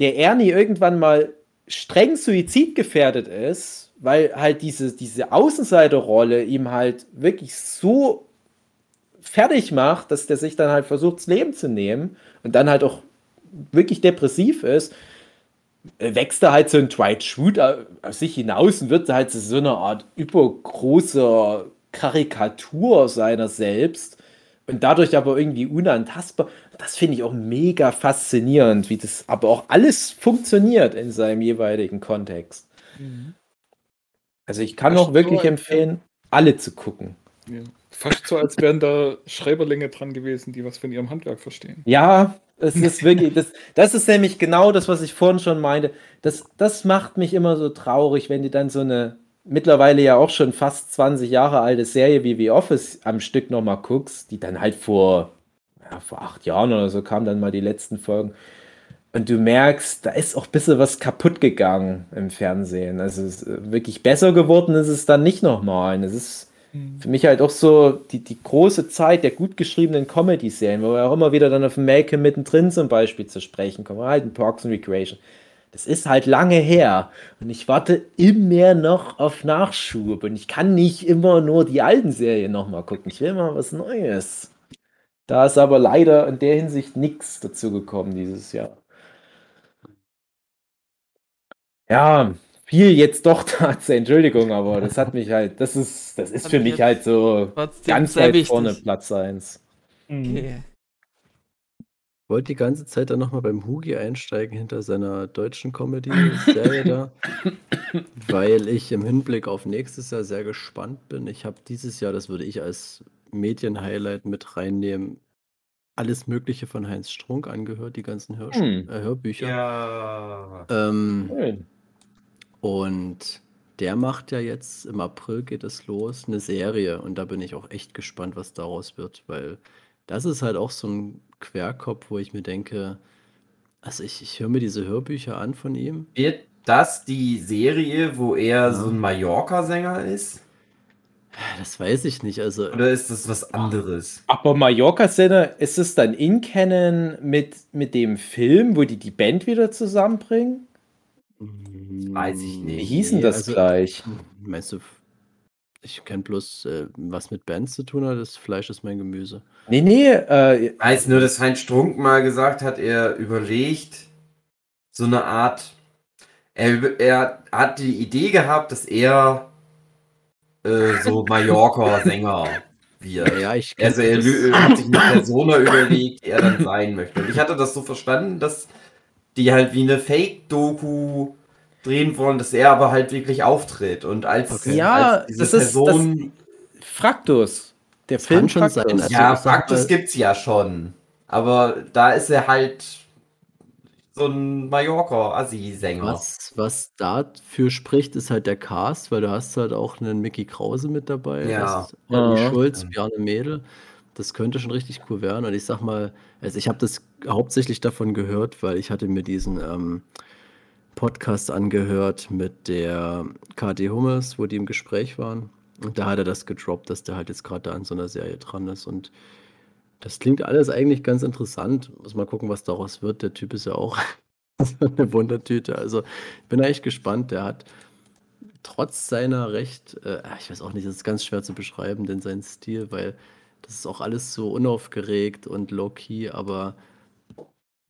der Ernie irgendwann mal streng suizidgefährdet ist, weil halt diese, diese Außenseiterrolle ihm halt wirklich so fertig macht, dass der sich dann halt versucht, das Leben zu nehmen und dann halt auch wirklich depressiv ist, äh, wächst er halt so ein Dwight Schrute aus sich hinaus und wird halt so eine Art übergroßer Karikatur seiner selbst und dadurch aber irgendwie unantastbar. Das finde ich auch mega faszinierend, wie das aber auch alles funktioniert in seinem jeweiligen Kontext. Mhm. Also ich kann auch wirklich empfehlen, alle zu gucken. Ja. Fast so, als wären da Schreiberlinge dran gewesen, die was von ihrem Handwerk verstehen. Ja, es ist wirklich, das, das ist nämlich genau das, was ich vorhin schon meinte. Das, das macht mich immer so traurig, wenn die dann so eine mittlerweile ja auch schon fast 20 Jahre alte Serie wie The Office am Stück nochmal guckst, die dann halt vor, ja, vor acht Jahren oder so kamen dann mal die letzten Folgen. Und du merkst, da ist auch ein bisschen was kaputt gegangen im Fernsehen. Also wirklich besser geworden ist es dann nicht nochmal. Es ist Mhm. Für mich halt auch so die, die große Zeit der gut geschriebenen Comedy-Serien, wo wir auch immer wieder dann auf Malcolm mittendrin zum Beispiel zu sprechen kommen, halt in Parks and Recreation. Das ist halt lange her und ich warte immer noch auf Nachschub und ich kann nicht immer nur die alten Serien nochmal gucken. Ich will mal was Neues. Da ist aber leider in der Hinsicht nichts dazu gekommen dieses Jahr. Ja, viel jetzt doch dazu, Entschuldigung, aber das hat mich halt, das ist, das ist für mich halt so ganz weit wichtig. vorne Platz 1. Mhm. Okay. Ich wollte die ganze Zeit dann nochmal beim Hugi einsteigen hinter seiner deutschen Comedy-Serie da, weil ich im Hinblick auf nächstes Jahr sehr gespannt bin. Ich habe dieses Jahr, das würde ich als Medien-Highlight mit reinnehmen, alles Mögliche von Heinz Strunk angehört, die ganzen Hör hm. äh, Hörbücher. Ja. Ähm, Schön. Und der macht ja jetzt, im April geht es los, eine Serie. Und da bin ich auch echt gespannt, was daraus wird, weil das ist halt auch so ein Querkopf, wo ich mir denke, also ich, ich höre mir diese Hörbücher an von ihm. Wird das die Serie, wo er ja. so ein Mallorca-Sänger ist? Das weiß ich nicht. Also, Oder ist das was anderes? Aber Mallorca-Sänger, ist es dann in Canon mit, mit dem Film, wo die die Band wieder zusammenbringen? Weiß ich nicht. Wie hieß denn das also, gleich? Meinst du, ich kenne bloß, äh, was mit Bands zu tun hat, das Fleisch ist mein Gemüse. Nee, nee. Äh, ich weiß nur, dass Heinz Strunk mal gesagt hat, er überlegt so eine Art, er, er hat die Idee gehabt, dass er äh, so Mallorca-Sänger wird. Ja, ich also er hat sich eine Persona überlegt, die er dann sein möchte. Und ich hatte das so verstanden, dass die halt wie eine Fake-Doku drehen wollen, dass er aber halt wirklich auftritt und als, okay. ja, als diese das Person. Ist, das Fraktus. Der das Film schon sein. Also ja, Fraktus gibt's ja schon. Aber da ist er halt so ein Mallorca-Assi-Sänger. Was, was dafür spricht, ist halt der Cast, weil du hast halt auch einen Mickey Krause mit dabei. Ja. Olli Schulz, Bjarne Mädel. Das könnte schon richtig cool werden. Und ich sag mal, also ich habe das hauptsächlich davon gehört, weil ich hatte mir diesen ähm, Podcast angehört mit der KD Hummels, wo die im Gespräch waren. Und da hat er das gedroppt, dass der halt jetzt gerade da an so einer Serie dran ist. Und das klingt alles eigentlich ganz interessant. Muss mal gucken, was daraus wird. Der Typ ist ja auch eine Wundertüte. Also ich bin echt gespannt. Der hat trotz seiner recht, äh, ich weiß auch nicht, das ist ganz schwer zu beschreiben, denn sein Stil, weil das ist auch alles so unaufgeregt und low-key, aber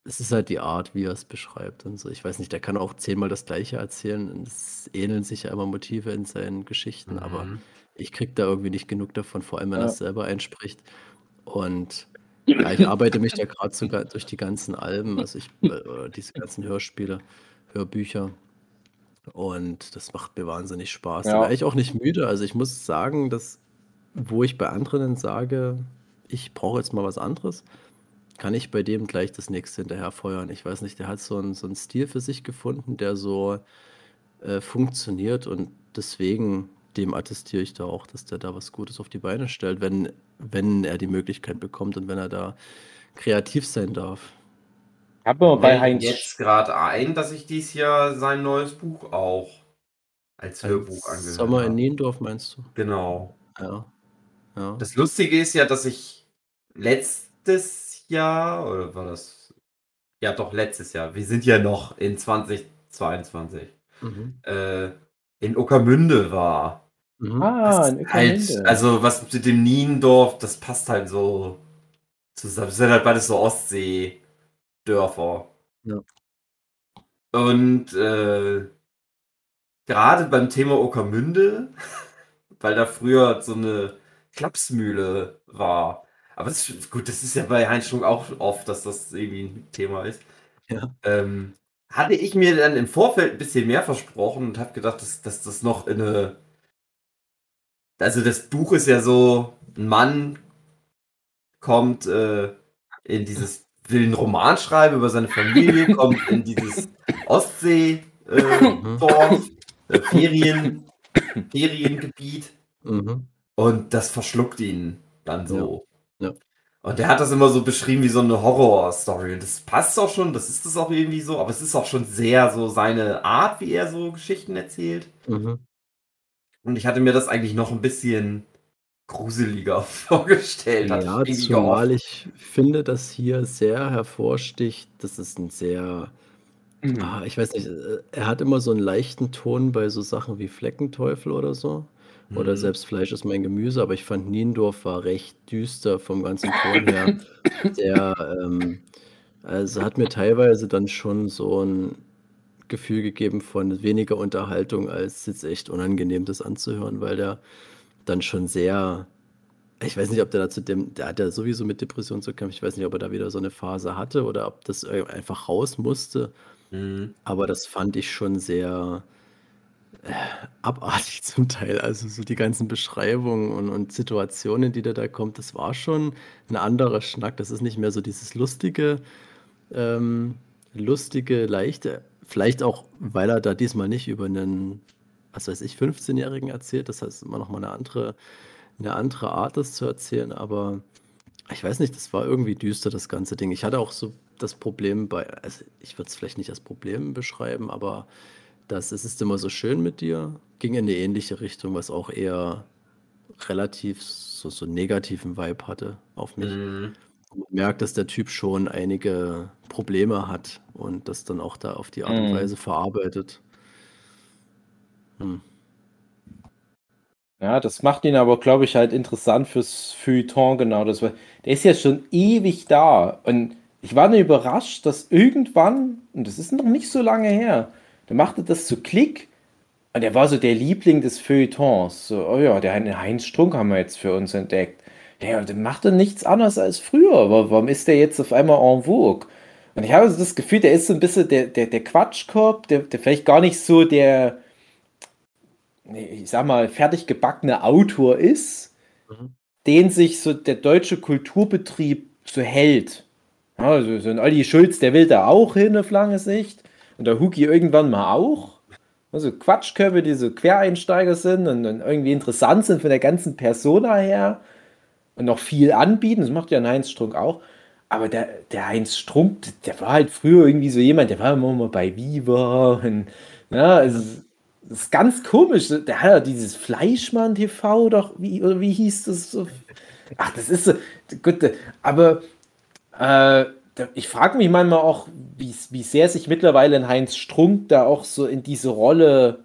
es ist halt die Art, wie er es beschreibt und so. Ich weiß nicht, der kann auch zehnmal das Gleiche erzählen. Es ähneln sich ja immer Motive in seinen Geschichten, aber Mhm. ich kriege da irgendwie nicht genug davon, vor allem wenn er Ja. es selber einspricht. Und ja, ich arbeite mich da gerade sogar durch die ganzen Alben, also ich, äh, diese ganzen Hörspiele, Hörbücher. Und das macht mir wahnsinnig Spaß. Da Ja. wäre ich auch nicht müde. Also ich muss sagen, dass, wo ich bei anderen sage, ich brauche jetzt mal was anderes, kann ich bei dem gleich das nächste hinterher feuern. Ich weiß nicht, der hat so einen, so einen Stil für sich gefunden, der so äh, funktioniert und deswegen dem attestiere ich da auch, dass der da was Gutes auf die Beine stellt, wenn, wenn er die Möglichkeit bekommt und wenn er da kreativ sein darf. Mal bei Heinz jetzt gerade ein, dass ich dieses Jahr sein neues Buch auch als Hörbuch angehört Sommer in. Niendorf meinst du? Genau. Ja. ja. Das Lustige ist ja, dass ich letztes Jahr, oder war das? Ja, doch, letztes Jahr. Wir sind ja noch in 2022. Mhm. Äh, in Ockermünde war. Ah, in halt, also was mit dem Niendorf, das passt halt so zusammen. Das sind halt beides so Ostsee-Dörfer. Ja. Und äh, gerade beim Thema Ockermünde, weil da früher so eine Klapsmühle war. Aber das ist, gut, das ist ja bei Heinz Strunk auch oft, dass das irgendwie ein Thema ist. Ja. Ähm, hatte ich mir dann im Vorfeld ein bisschen mehr versprochen und habe gedacht, dass, dass das noch in eine. Also das Buch ist ja so, ein Mann kommt äh, in dieses, will einen Roman schreiben über seine Familie, kommt in dieses Ostsee-Dorf, äh, Dorf, äh, Ferien, Feriengebiet Mhm. und das verschluckt ihn dann so. Und der hat das immer so beschrieben wie so eine Horror-Story. Und das passt auch schon, das ist es auch irgendwie so, aber es ist auch schon sehr so seine Art, wie er so Geschichten erzählt. Mhm. Und ich hatte mir das eigentlich noch ein bisschen gruseliger vorgestellt. Ja, ich zumal ich finde, dass hier sehr hervorsticht, das ist ein sehr, Mhm. ah, ich weiß nicht, äh, er hat immer so einen leichten Ton bei so Sachen wie Fleckenteufel oder so. Oder Mhm. selbst Fleisch ist mein Gemüse, aber ich fand Niendorf war recht düster vom ganzen Ton her. Der, ähm, also hat mir teilweise dann schon so ein Gefühl gegeben von weniger Unterhaltung, als jetzt echt unangenehm das anzuhören, weil der dann schon sehr, ich weiß nicht, ob der da zu dem, der hat ja sowieso mit Depressionen zu kämpfen, ich weiß nicht, ob er da wieder so eine Phase hatte oder ob das einfach raus musste, Mhm. aber das fand ich schon sehr abartig zum Teil. Also so die ganzen Beschreibungen und, und Situationen, die da da kommt, das war schon ein anderer Schnack. Das ist nicht mehr so dieses lustige, ähm, lustige, leichte. Vielleicht auch, weil er da diesmal nicht über einen, was weiß ich, 15-Jährigen erzählt. Das heißt immer noch mal eine andere, eine andere Art, das zu erzählen. Aber ich weiß nicht, das war irgendwie düster, das ganze Ding. Ich hatte auch so das Problem bei, also ich würde es vielleicht nicht als Problem beschreiben, aber das Es ist immer so schön mit dir ging in eine ähnliche Richtung, was auch eher relativ so, so negativen Vibe hatte auf mich. Mhm. Man merkt, dass der Typ schon einige Probleme hat und das dann auch da auf die Art und Mhm. Weise verarbeitet. Hm. Ja, das macht ihn aber, glaube ich, halt interessant fürs Feuilleton, genau. Das war, der ist ja schon ewig da. Und ich war nur überrascht, dass irgendwann, und das ist noch nicht so lange her, da machte das so Klick. Und der war so der Liebling des Feuilletons. So, oh ja, der Heinz Strunk haben wir jetzt für uns entdeckt. Der macht doch nichts anderes als früher. Wa- Warum ist der jetzt auf einmal en vogue? Und ich habe so das Gefühl, der ist so ein bisschen der, der, der Quatschkorb, der, der vielleicht gar nicht so der, ich sag mal, fertig gebackene Autor ist, Mhm. den sich so der deutsche Kulturbetrieb so hält. Also so ein Olli Schulz, der will da auch hin auf lange Sicht. Und der Huki irgendwann mal auch. Also Quatschkörbe, die so Quereinsteiger sind und, und irgendwie interessant sind von der ganzen Persona her und noch viel anbieten. Das macht ja ein Heinz Strunk auch. aber der, der Heinz Strunk, der war halt früher irgendwie so jemand, der war immer mal bei Viva und ja, also, das ist ganz komisch. Der hat ja dieses Fleischmann TV doch, wie, oder wie hieß das? Ach, das ist so, gut, aber äh, ich frage mich manchmal auch, wie, wie sehr sich mittlerweile ein Heinz Strunk da auch so in diese Rolle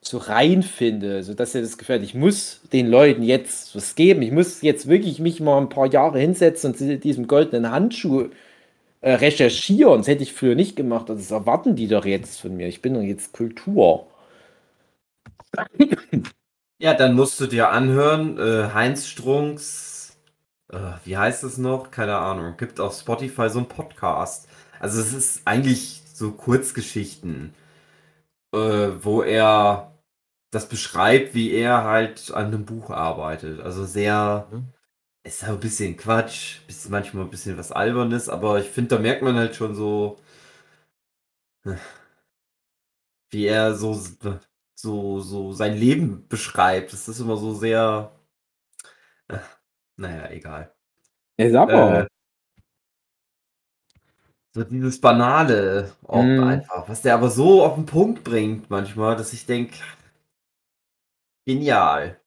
so reinfinde, so dass er das Gefühl hat, ich muss den Leuten jetzt was geben, ich muss jetzt wirklich mich mal ein paar Jahre hinsetzen und diesem goldenen Handschuh äh, recherchieren. Das hätte ich früher nicht gemacht. Also das erwarten die doch jetzt von mir. Ich bin doch jetzt Kultur. Ja, dann musst du dir anhören, äh, Heinz Strunks, wie heißt es noch? Keine Ahnung. Gibt auf Spotify so einen Podcast. Also es ist eigentlich so Kurzgeschichten, äh, wo er das beschreibt, wie er halt an einem Buch arbeitet. Also sehr, Mhm. ist halt ein bisschen Quatsch, bisschen, manchmal ein bisschen was Albernes, aber ich finde, da merkt man halt schon so, äh, wie er so, so, so sein Leben beschreibt. Das ist immer so sehr, äh, naja, egal. Ja, sag mal. Äh, so dieses Banale auch Mhm. einfach, was der aber so auf den Punkt bringt manchmal, dass ich denke, genial.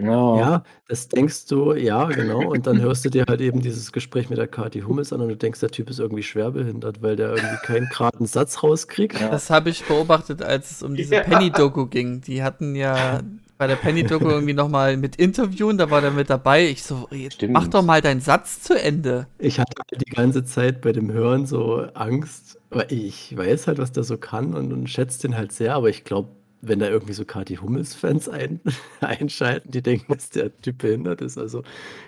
ja. Ja, das denkst du, ja, genau. Und dann hörst du dir halt eben dieses Gespräch mit der Kathi Hummels an und du denkst, der Typ ist irgendwie schwerbehindert, weil der irgendwie keinen geraden Satz rauskriegt. Ja. Das habe ich beobachtet, als es um diese Ja. Penny-Doku ging. Die hatten ja bei der Penny-Doku irgendwie nochmal mit Interviewen, da war der mit dabei. Ich so, jetzt Stimmt. mach doch mal deinen Satz zu Ende. Ich hatte halt die ganze Zeit bei dem Hören so Angst, weil ich weiß halt, was der so kann und, und schätze den halt sehr, aber ich glaube, wenn da irgendwie so Kathi Hummels-Fans ein, einschalten, die denken, dass der Typ behindert ist. Also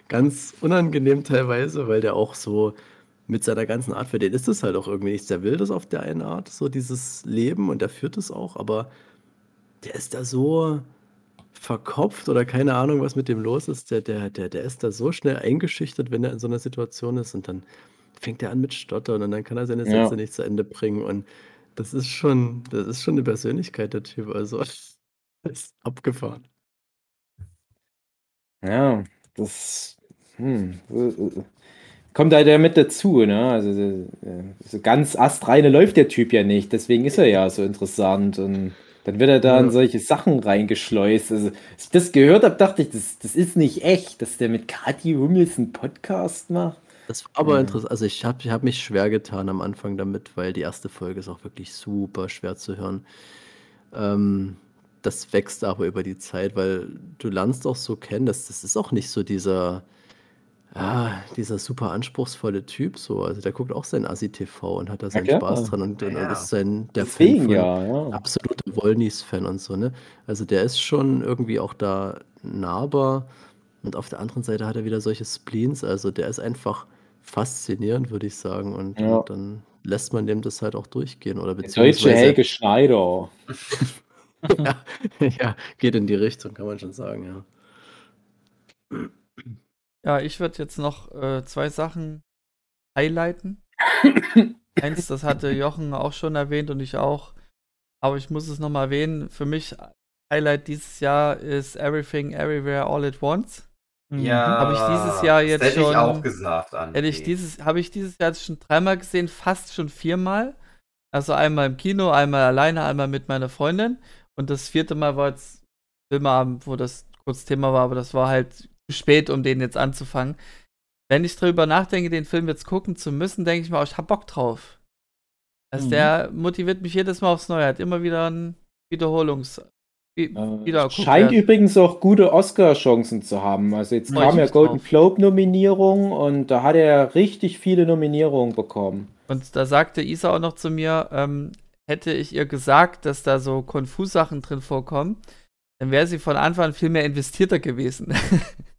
ganz unangenehm teilweise, weil der auch so mit seiner ganzen Art, für den ist es halt auch irgendwie nichts. Der will das auf der einen Art, so dieses Leben und der führt es auch, aber der ist da so verkopft oder keine Ahnung, was mit dem los ist. Der, der, der, der ist da so schnell eingeschüchtert, wenn er in so einer Situation ist und dann fängt er an mit Stottern und dann kann er seine Ja. Sätze nicht zu Ende bringen und das ist schon, das ist schon eine Persönlichkeit, der Typ. Also, das ist abgefahren. Ja, das hm, kommt halt ja mit dazu, ne? Also so ganz astreine läuft der Typ ja nicht, deswegen ist er ja so interessant und dann wird er da in solche Sachen reingeschleust. Also, als ich das gehört habe, dachte ich, das, das ist nicht echt, dass der mit Kathi Hummels einen Podcast macht. Das war aber Ja. interessant. Also, ich habe ich hab mich schwer getan am Anfang damit, weil die erste Folge ist auch wirklich super schwer zu hören. Ähm, das wächst aber über die Zeit, weil du lernst auch so kennen, dass das ist auch nicht so dieser, ja, dieser super anspruchsvolle Typ so. Also der guckt auch sein Assi-TV und hat da seinen klar. Spaß dran und, und, Ja. ist sein der Fan Deswegen von ja, ja. absoluter Wollnies-Fan und so, ne? Also der ist schon irgendwie auch da nahbar und auf der anderen Seite hat er wieder solche Spleens, also der ist einfach faszinierend, würde ich sagen und, Ja. und dann lässt man dem das halt auch durchgehen oder Der deutsche beziehungsweise Helge Schneider. ja, ja, geht in die Richtung, kann man schon sagen, ja. Ja, ich würde jetzt noch äh, zwei Sachen highlighten. Eins, das hatte Jochen auch schon erwähnt und ich auch. Aber ich muss es nochmal erwähnen. Für mich Highlight dieses Jahr ist Everything Everywhere All at Once. Ja, Habe ich dieses Jahr jetzt das hätte ich schon- auch gesagt, André. Hätte ich dieses, habe ich dieses Jahr jetzt schon dreimal gesehen, fast schon viermal. Also einmal im Kino, einmal alleine, einmal mit meiner Freundin. Und das vierte Mal war jetzt Filmabend, wo das kurz Thema war, aber das war halt spät, um den jetzt anzufangen. Wenn ich darüber nachdenke, den Film jetzt gucken zu müssen, denke ich mir, auch, ich hab Bock drauf. Also Mhm. der motiviert mich jedes Mal aufs Neue. Hat immer wieder ein Wiederholungs. wie- Äh, wieder scheint guckwert. übrigens auch gute Oscar-Chancen zu haben. Also jetzt Freu kam ja Golden. Globe-Nominierung und da hat er richtig viele Nominierungen bekommen. Und da sagte Isa auch noch zu mir, ähm, hätte ich ihr gesagt, dass da so Konfus-Sachen drin vorkommen, dann wäre sie von Anfang an viel mehr investierter gewesen.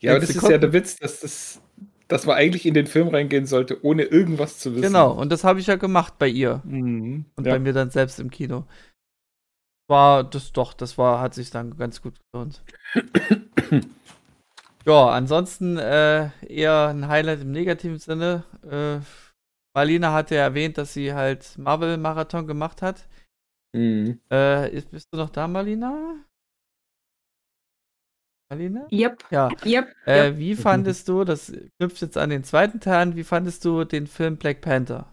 Ja, aber das sie ist ja der Witz, dass, das, dass man eigentlich in den Film reingehen sollte, ohne irgendwas zu wissen. genau, und das habe ich ja gemacht bei ihr Mhm. und ja. bei mir dann selbst im Kino. War das doch, das war, hat sich dann ganz gut gelohnt. ja, ansonsten äh, eher ein Highlight im negativen Sinne. Äh, Marlina hatte ja erwähnt, dass sie halt Marvel-Marathon gemacht hat. Mhm. Äh, ist, bist du noch da, Marlina? Alina? Yep, Ja. yep, Äh, yep. wie fandest du, das knüpft jetzt an den zweiten Teil an, wie fandest du den Film Black Panther?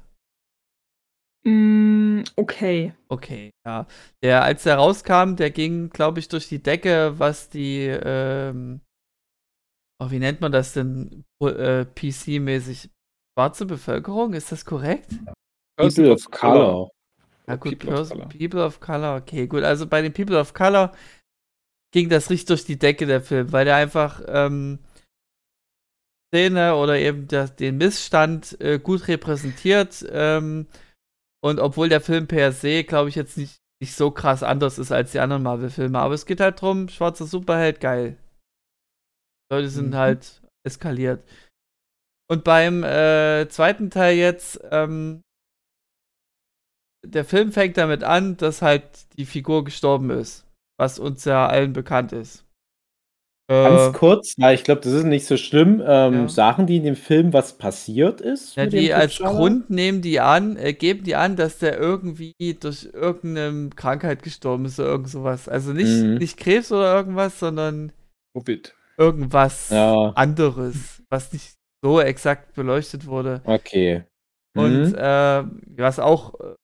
Mm, okay. Okay, ja. Der, als der rauskam, der ging, glaube ich, durch die Decke, was die, ähm, oh, wie nennt man das denn, äh, PC-mäßig? Schwarze Bevölkerung, ist das korrekt? People of Color. Ja, gut, People of Pers- Color. People of Color, okay, gut. Also bei den People of Color ging das richtig durch die Decke, der Film, weil der einfach ähm, Szene oder eben der, den Missstand äh, gut repräsentiert. Ähm, und obwohl der Film per se, glaube ich, jetzt nicht, nicht so krass anders ist als die anderen Marvel-Filme, aber es geht halt drum, schwarzer Superheld, geil. Leute sind Mhm. halt eskaliert. Und beim äh, zweiten Teil jetzt, ähm, der Film fängt damit an, dass halt die Figur gestorben ist, was uns ja allen bekannt ist. Ganz Äh, kurz, weil ich glaube, das ist nicht so schlimm. Ähm, Ja. Sagen die in dem Film, was passiert ist? ja, die als? Grund nehmen die an, äh, geben die an, dass der irgendwie durch irgendeine Krankheit gestorben ist oder irgend sowas. Also nicht, Mhm. nicht Krebs oder irgendwas, sondern Covid. irgendwas Ja, anderes, was nicht so exakt beleuchtet wurde. okay. Und Mhm. äh, was auch äh,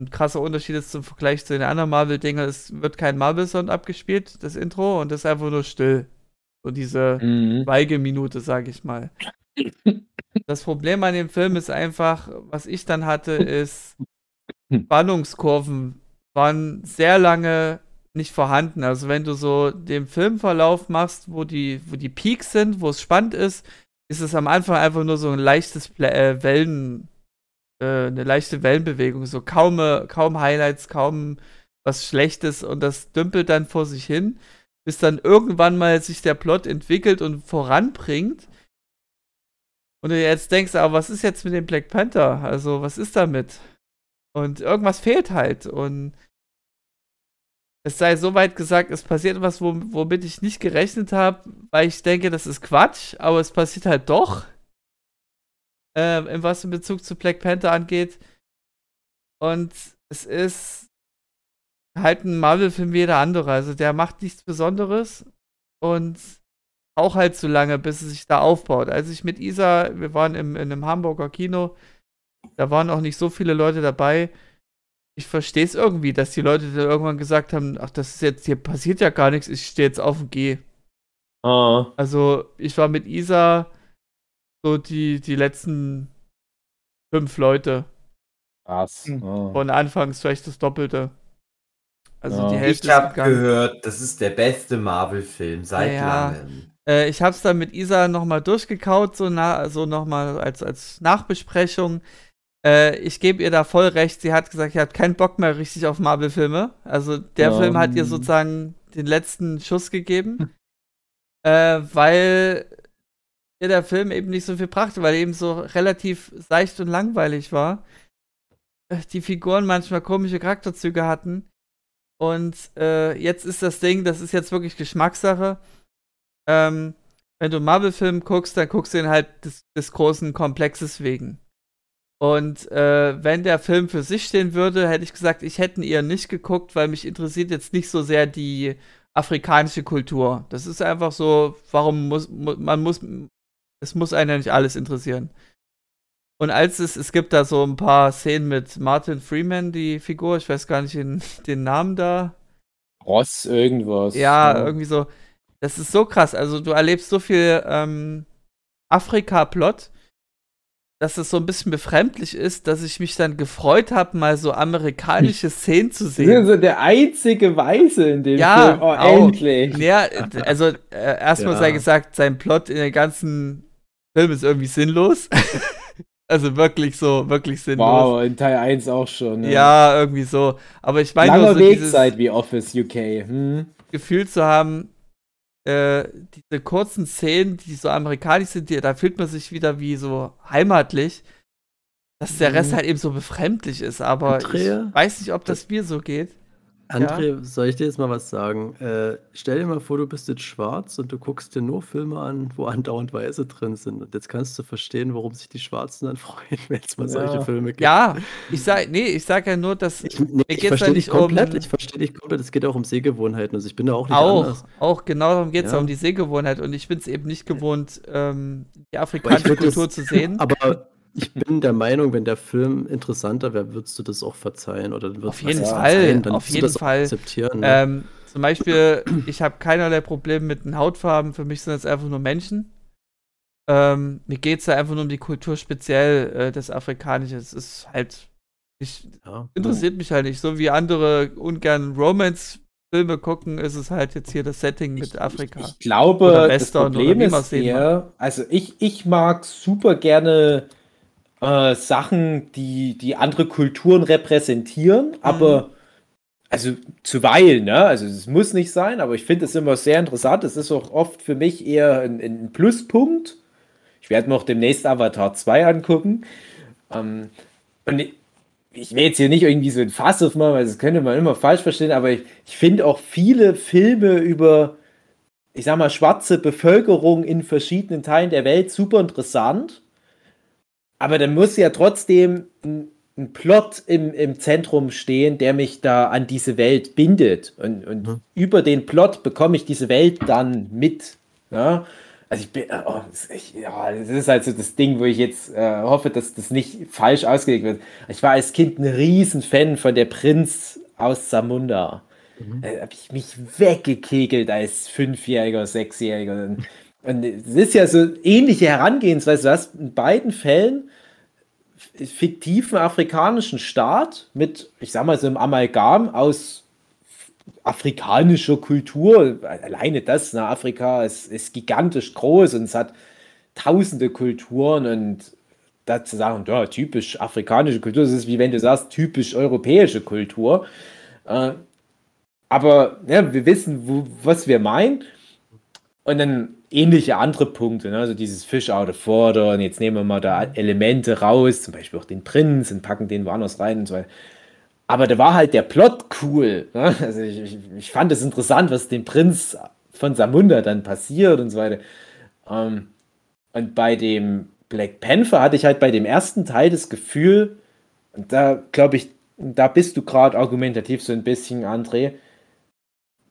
ein krasser Unterschied ist zum Vergleich zu den anderen Marvel-Dingern, es wird kein Marvel-Sound abgespielt, das Intro, und das ist einfach nur still. So diese Mhm. Schweigeminute, sag ich mal. Das Problem an dem Film ist einfach, was ich dann hatte, ist, Spannungskurven waren sehr lange nicht vorhanden. Also wenn du so den Filmverlauf machst, wo die, wo die Peaks sind, wo es spannend ist, ist es am Anfang einfach nur so ein leichtes Pla äh, Wellen, äh, eine leichte Wellenbewegung, so kaum, äh, kaum Highlights, kaum was Schlechtes und das dümpelt dann vor sich hin, bis dann irgendwann mal sich der Plot entwickelt und voranbringt. Und du jetzt denkst, aber was ist jetzt mit dem Black Panther? Also, was ist damit? Und irgendwas fehlt halt. Und es sei soweit gesagt, es passiert was, wo, womit ich nicht gerechnet habe, weil ich denke, das ist Quatsch, aber es passiert halt doch. In was in Bezug zu Black Panther angeht. Und es ist halt ein Marvel-Film wie jeder andere. Also der macht nichts Besonderes und auch halt so lange, bis es sich da aufbaut. Als ich mit Isa, wir waren im, in einem Hamburger Kino, da waren auch nicht so viele Leute dabei. Ich verstehe es irgendwie, dass die Leute dann irgendwann gesagt haben, ach, das ist jetzt, hier passiert ja gar nichts, ich stehe jetzt auf und gehe. Ah, Also ich war mit Isa so die, die letzten fünf Leute. krass. Mhm. Ah. Von anfangs vielleicht das Doppelte. Also Ja. die Hälfte Ich habe gehört, das ist der beste Marvel-Film seit Ja. langem. Äh, ich habe es dann mit Isa nochmal durchgekaut, so, na, so nochmal als, als Nachbesprechung. Äh, ich gebe ihr da voll recht. Sie hat gesagt, sie hat keinen Bock mehr richtig auf Marvel-Filme. Also der Ja. Film hat ihr sozusagen den letzten Schuss gegeben. äh, weil ihr der Film eben nicht so viel brachte, weil er eben so relativ seicht und langweilig war. Äh, Die Figuren manchmal komische Charakterzüge hatten. Und äh, jetzt ist das Ding, das ist jetzt wirklich Geschmackssache. Ähm, wenn du Marvel-Film guckst, dann guckst du ihn halt des, des großen Komplexes wegen. Und äh, wenn der Film für sich stehen würde, hätte ich gesagt, ich hätte ihn eher nicht geguckt, weil mich interessiert jetzt nicht so sehr die afrikanische Kultur. Das ist einfach so, warum muss, mu man muss, es muss einen ja nicht alles interessieren. Und als es, es gibt da so ein paar Szenen mit Martin Freeman, die Figur, ich weiß gar nicht den, den Namen da. Ross irgendwas. Ja, irgendwie so. Das ist so krass. Also du erlebst so viel ähm, Afrika-Plot, dass es so ein bisschen befremdlich ist, dass ich mich dann gefreut habe, mal so amerikanische Szenen zu Sie sind sehen. so der einzige Weiße in dem Ja, Film. Oh, auch. endlich. Ja, also äh, erstmal Ja. sei gesagt, sein Plot in der ganzen Film ist irgendwie sinnlos. also wirklich so, wirklich sinnlos. Wow, in Teil 1 auch schon. Ja, irgendwie so. Aber ich meine nur Langer so Weg dieses seit wie Office UK. Hm? Gefühl zu haben, äh, diese kurzen Szenen, die so amerikanisch sind, die, da fühlt man sich wieder wie so heimatlich, dass der Rest Mhm. halt eben so befremdlich ist. Aber Andrea? ich weiß nicht, ob das mir so geht. André, soll ich dir jetzt mal was sagen? Äh, stell dir mal vor, du bist jetzt schwarz und du guckst dir nur Filme an, wo andauernd Weiße drin sind. Und jetzt kannst du verstehen, warum sich die Schwarzen dann freuen, wenn es mal solche Ja. Filme gibt. Ja, ich sag, nee, ich sag ja nur, dass Ich, nee, ich verstehe ja dich nicht um- komplett. Ich verstehe dich komplett. Es geht auch um Sehgewohnheiten. Also ich bin da auch nicht auch, anders. auch genau darum geht es Ja. um die Sehgewohnheit und ich bin es eben nicht gewohnt, ähm, die afrikanische würd das- Kultur zu sehen. Aber ich bin der Meinung, wenn der Film interessanter wäre, würdest du das auch verzeihen oder würdest Auf du jeden das Fall, verzeihen, dann auf jeden das Fall. akzeptieren. Ne? Ähm, zum Beispiel, ich habe keinerlei Probleme mit den Hautfarben, für mich sind das einfach nur Menschen. Ähm, mir geht es da einfach nur um die Kultur speziell äh, des Afrikanischen. Es ist halt, ich, ja. interessiert mich halt nicht. So wie andere ungern Romance-Filme gucken, ist es halt jetzt hier das Setting mit Afrika. Ich, ich glaube, Oder das Problem ist eher, also ich, ich mag super gerne äh, Sachen, die, die andere Kulturen repräsentieren, aber also zuweilen, ne? Also es muss nicht sein, aber ich finde es immer sehr interessant. Es ist auch oft für mich eher ein, ein Pluspunkt. Ich werde mir auch demnächst Avatar 2 angucken. Ähm, und ich, ich will jetzt hier nicht irgendwie so ein Fass aufmachen, weil das könnte man immer falsch verstehen, aber ich, ich finde auch viele Filme über, ich sag mal, schwarze Bevölkerung in verschiedenen Teilen der Welt super interessant. Aber dann muss ja trotzdem ein, ein Plot im, im Zentrum stehen, der mich da an diese Welt bindet. Und, und Mhm. über den Plot bekomme ich diese Welt dann mit. Ja? Also ich bin, oh, das, ist echt- ja, das ist halt so das Ding, wo ich jetzt äh, hoffe, dass das nicht falsch ausgelegt wird. Ich war als Kind ein riesen Fan von der Prinz aus Zamunda. Da habe ich mich weggekegelt als Fünfjähriger, Sechsjähriger. Und, es ist ja so ähnliche Herangehensweise. Du hast in beiden Fällen fiktiven afrikanischen Staat mit, ich sag mal, so einem Amalgam aus afrikanischer Kultur. Alleine das, ne? Afrika ist, ist gigantisch groß und es hat tausende Kulturen und dazu sagen, ja, typisch afrikanische Kultur, das ist wie wenn du sagst, typisch europäische Kultur. Äh, aber ja, wir wissen, wo, was wir meinen. Und dann ähnliche andere Punkte, ne? also dieses Fish out of water und jetzt nehmen wir mal da Elemente raus, zum Beispiel auch den Prinz und packen den woanders rein und so weiter. Aber da war halt der Plot cool. Ne? Also ich, ich, ich fand es interessant, was dem Prinz von Samunda dann passiert und so weiter. Ähm, und bei dem Black Panther hatte ich halt bei dem ersten Teil das Gefühl, und da glaube ich, da bist du gerade argumentativ so ein bisschen, André,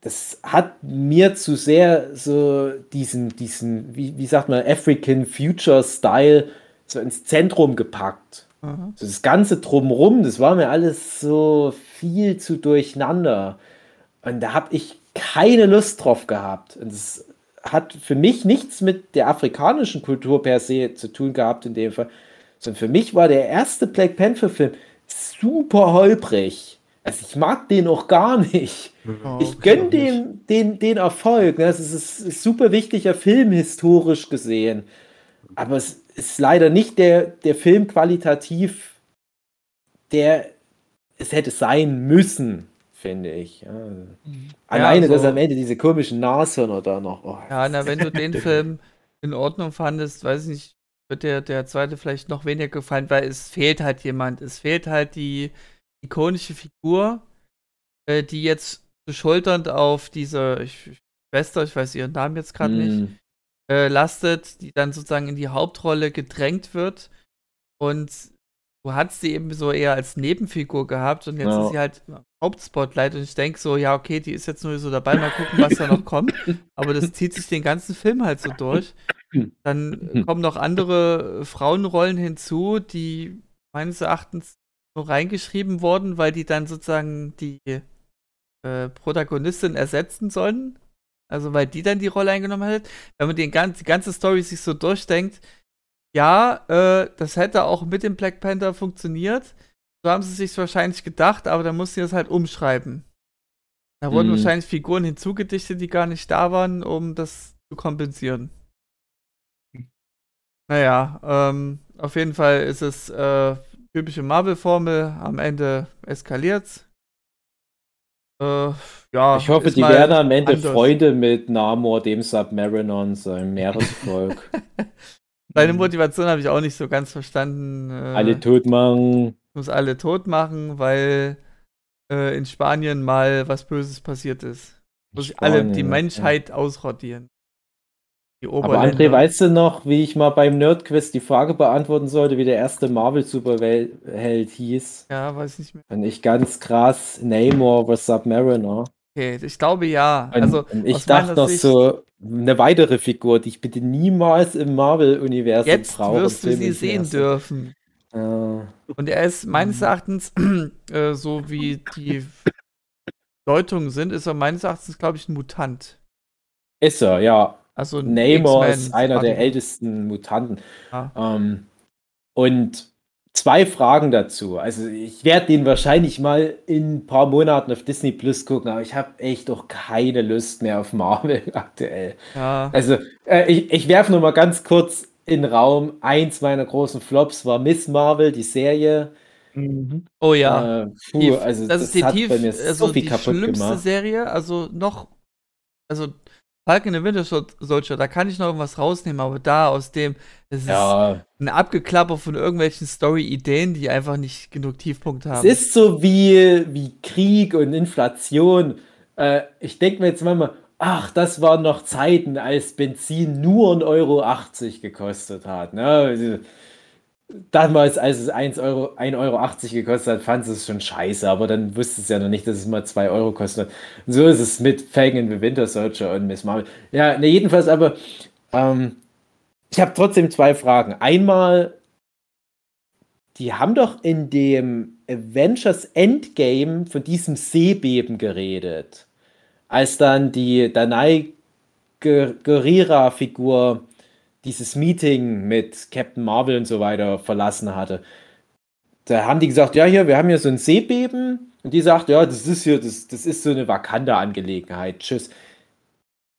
das hat mir zu sehr so diesen, diesen, wie, wie sagt man, African Future Style so ins Zentrum gepackt. Mhm. So das Ganze drumrum, das war mir alles so viel zu durcheinander. Und da habe ich keine Lust drauf gehabt. Und es hat für mich nichts mit der afrikanischen Kultur per se zu tun gehabt in dem Fall. Sondern für mich war der erste Black Panther-Film super holprig. Also ich mag den auch gar nicht. Oh, Ich gönne dem den, den Erfolg. ne? Das ist ein super wichtiger Film historisch gesehen. Aber es ist leider nicht der, der Film qualitativ, der es hätte sein müssen, finde ich. Ja. Alleine, also- dass am Ende diese komischen Nashörner da noch. Oh, Ja, na, wenn du den Film in Ordnung fandest, weiß ich nicht, wird der, der zweite vielleicht noch weniger gefallen, weil es fehlt halt jemand. Es fehlt halt die ikonische Figur, äh, die jetzt beschulternd auf diese Schwester, ich weiß ihren Namen jetzt gerade nicht, mm, äh, lastet, die dann sozusagen in die Hauptrolle gedrängt wird. Und du hast sie eben so eher als Nebenfigur gehabt und jetzt Ja. ist sie halt Hauptspotlight und ich denke so, ja, okay, die ist jetzt nur so dabei, mal gucken, was da noch kommt. Aber das zieht sich den ganzen Film halt so durch. Dann kommen noch andere Frauenrollen hinzu, die meines Erachtens nur reingeschrieben wurden, weil die dann sozusagen die äh, Protagonistin ersetzen sollen. Also weil die dann die Rolle eingenommen hat. Wenn man den gan die ganze Story sich so durchdenkt, ja, äh, das hätte auch mit dem Black Panther funktioniert. So haben sie sich wahrscheinlich gedacht, aber dann mussten sie das halt umschreiben. Da wurden Mhm. wahrscheinlich Figuren hinzugedichtet, die gar nicht da waren, um das zu kompensieren. Naja, ähm, auf jeden Fall ist es äh, typische Marvel-Formel. Am Ende eskaliert's. Äh, ja, ich hoffe, die werden am Ende anders. Freunde mit Namor, dem Submarinon, seinem Meeresvolk. Seine Motivation habe ich auch nicht so ganz verstanden. Äh, Alle tot machen. muss alle tot machen, weil äh, in Spanien mal was Böses passiert ist. Wo sich alle die Spanien, ja. Menschheit Die Aber. André, weißt du noch, wie ich mal beim Nerdquiz die Frage beantworten sollte, wie der erste Marvel-Superheld hieß? ja, weiß nicht mehr. Und ich ganz krass, Namor vs. Submariner. Okay, ich glaube ja. Und, also und ich dachte noch Sicht- so, eine weitere Figur, die ich bitte niemals im Marvel-Universum jetzt brauche. wirst du sie sehen dürfen. Äh, Und er ist meines Erachtens, äh, so wie die Deutungen sind, ist er meines Erachtens, glaube ich, ein Mutant. ist er, ja. Also Namor ist einer der ältesten Mutanten. Ja. Ähm, und zwei Fragen dazu. Also ich werde den wahrscheinlich mal in ein paar Monaten auf Disney Plus gucken, aber ich habe echt doch keine Lust mehr auf Marvel aktuell. Ja, Also äh, ich, ich werfe nur mal ganz kurz in den Raum. Eins meiner großen Flops war Miss Marvel, die Serie. oh ja. Äh, puh, Die- also das, das, ist die hat tief, bei mir also so viel die kaputt schlimmste gemacht. Serie, also noch, also Falcon and the Winter Soldier, da kann ich noch irgendwas rausnehmen, aber da aus dem, das ist Ja, ein Abgeklapper von irgendwelchen Story-Ideen, die einfach nicht genug Tiefpunkte es haben. ist so wie, wie Krieg und Inflation. Äh, ich denke mir jetzt manchmal, ach, das waren noch Zeiten, als Benzin nur 1,80 Euro gekostet hat. Ne? Damals, als es 1 Euro, 1,80 Euro gekostet hat, fand es schon scheiße, aber dann wusste es ja noch nicht, dass es mal 2 Euro kostet. Und so ist es mit and the Winter Soldier und Miss Marvel. Ja, ne, jedenfalls aber, ähm, ich habe trotzdem zwei Fragen. Einmal, die haben doch in dem Avengers Endgame von diesem Seebeben geredet. Als dann die Danai Guerrera-Figur dieses Meeting mit Captain Marvel und so weiter verlassen hatte. Da haben die gesagt, ja, hier, wir haben hier so ein Seebeben. Und die sagt, ja, das ist hier, das, das ist so eine Wakanda-Angelegenheit. Tschüss.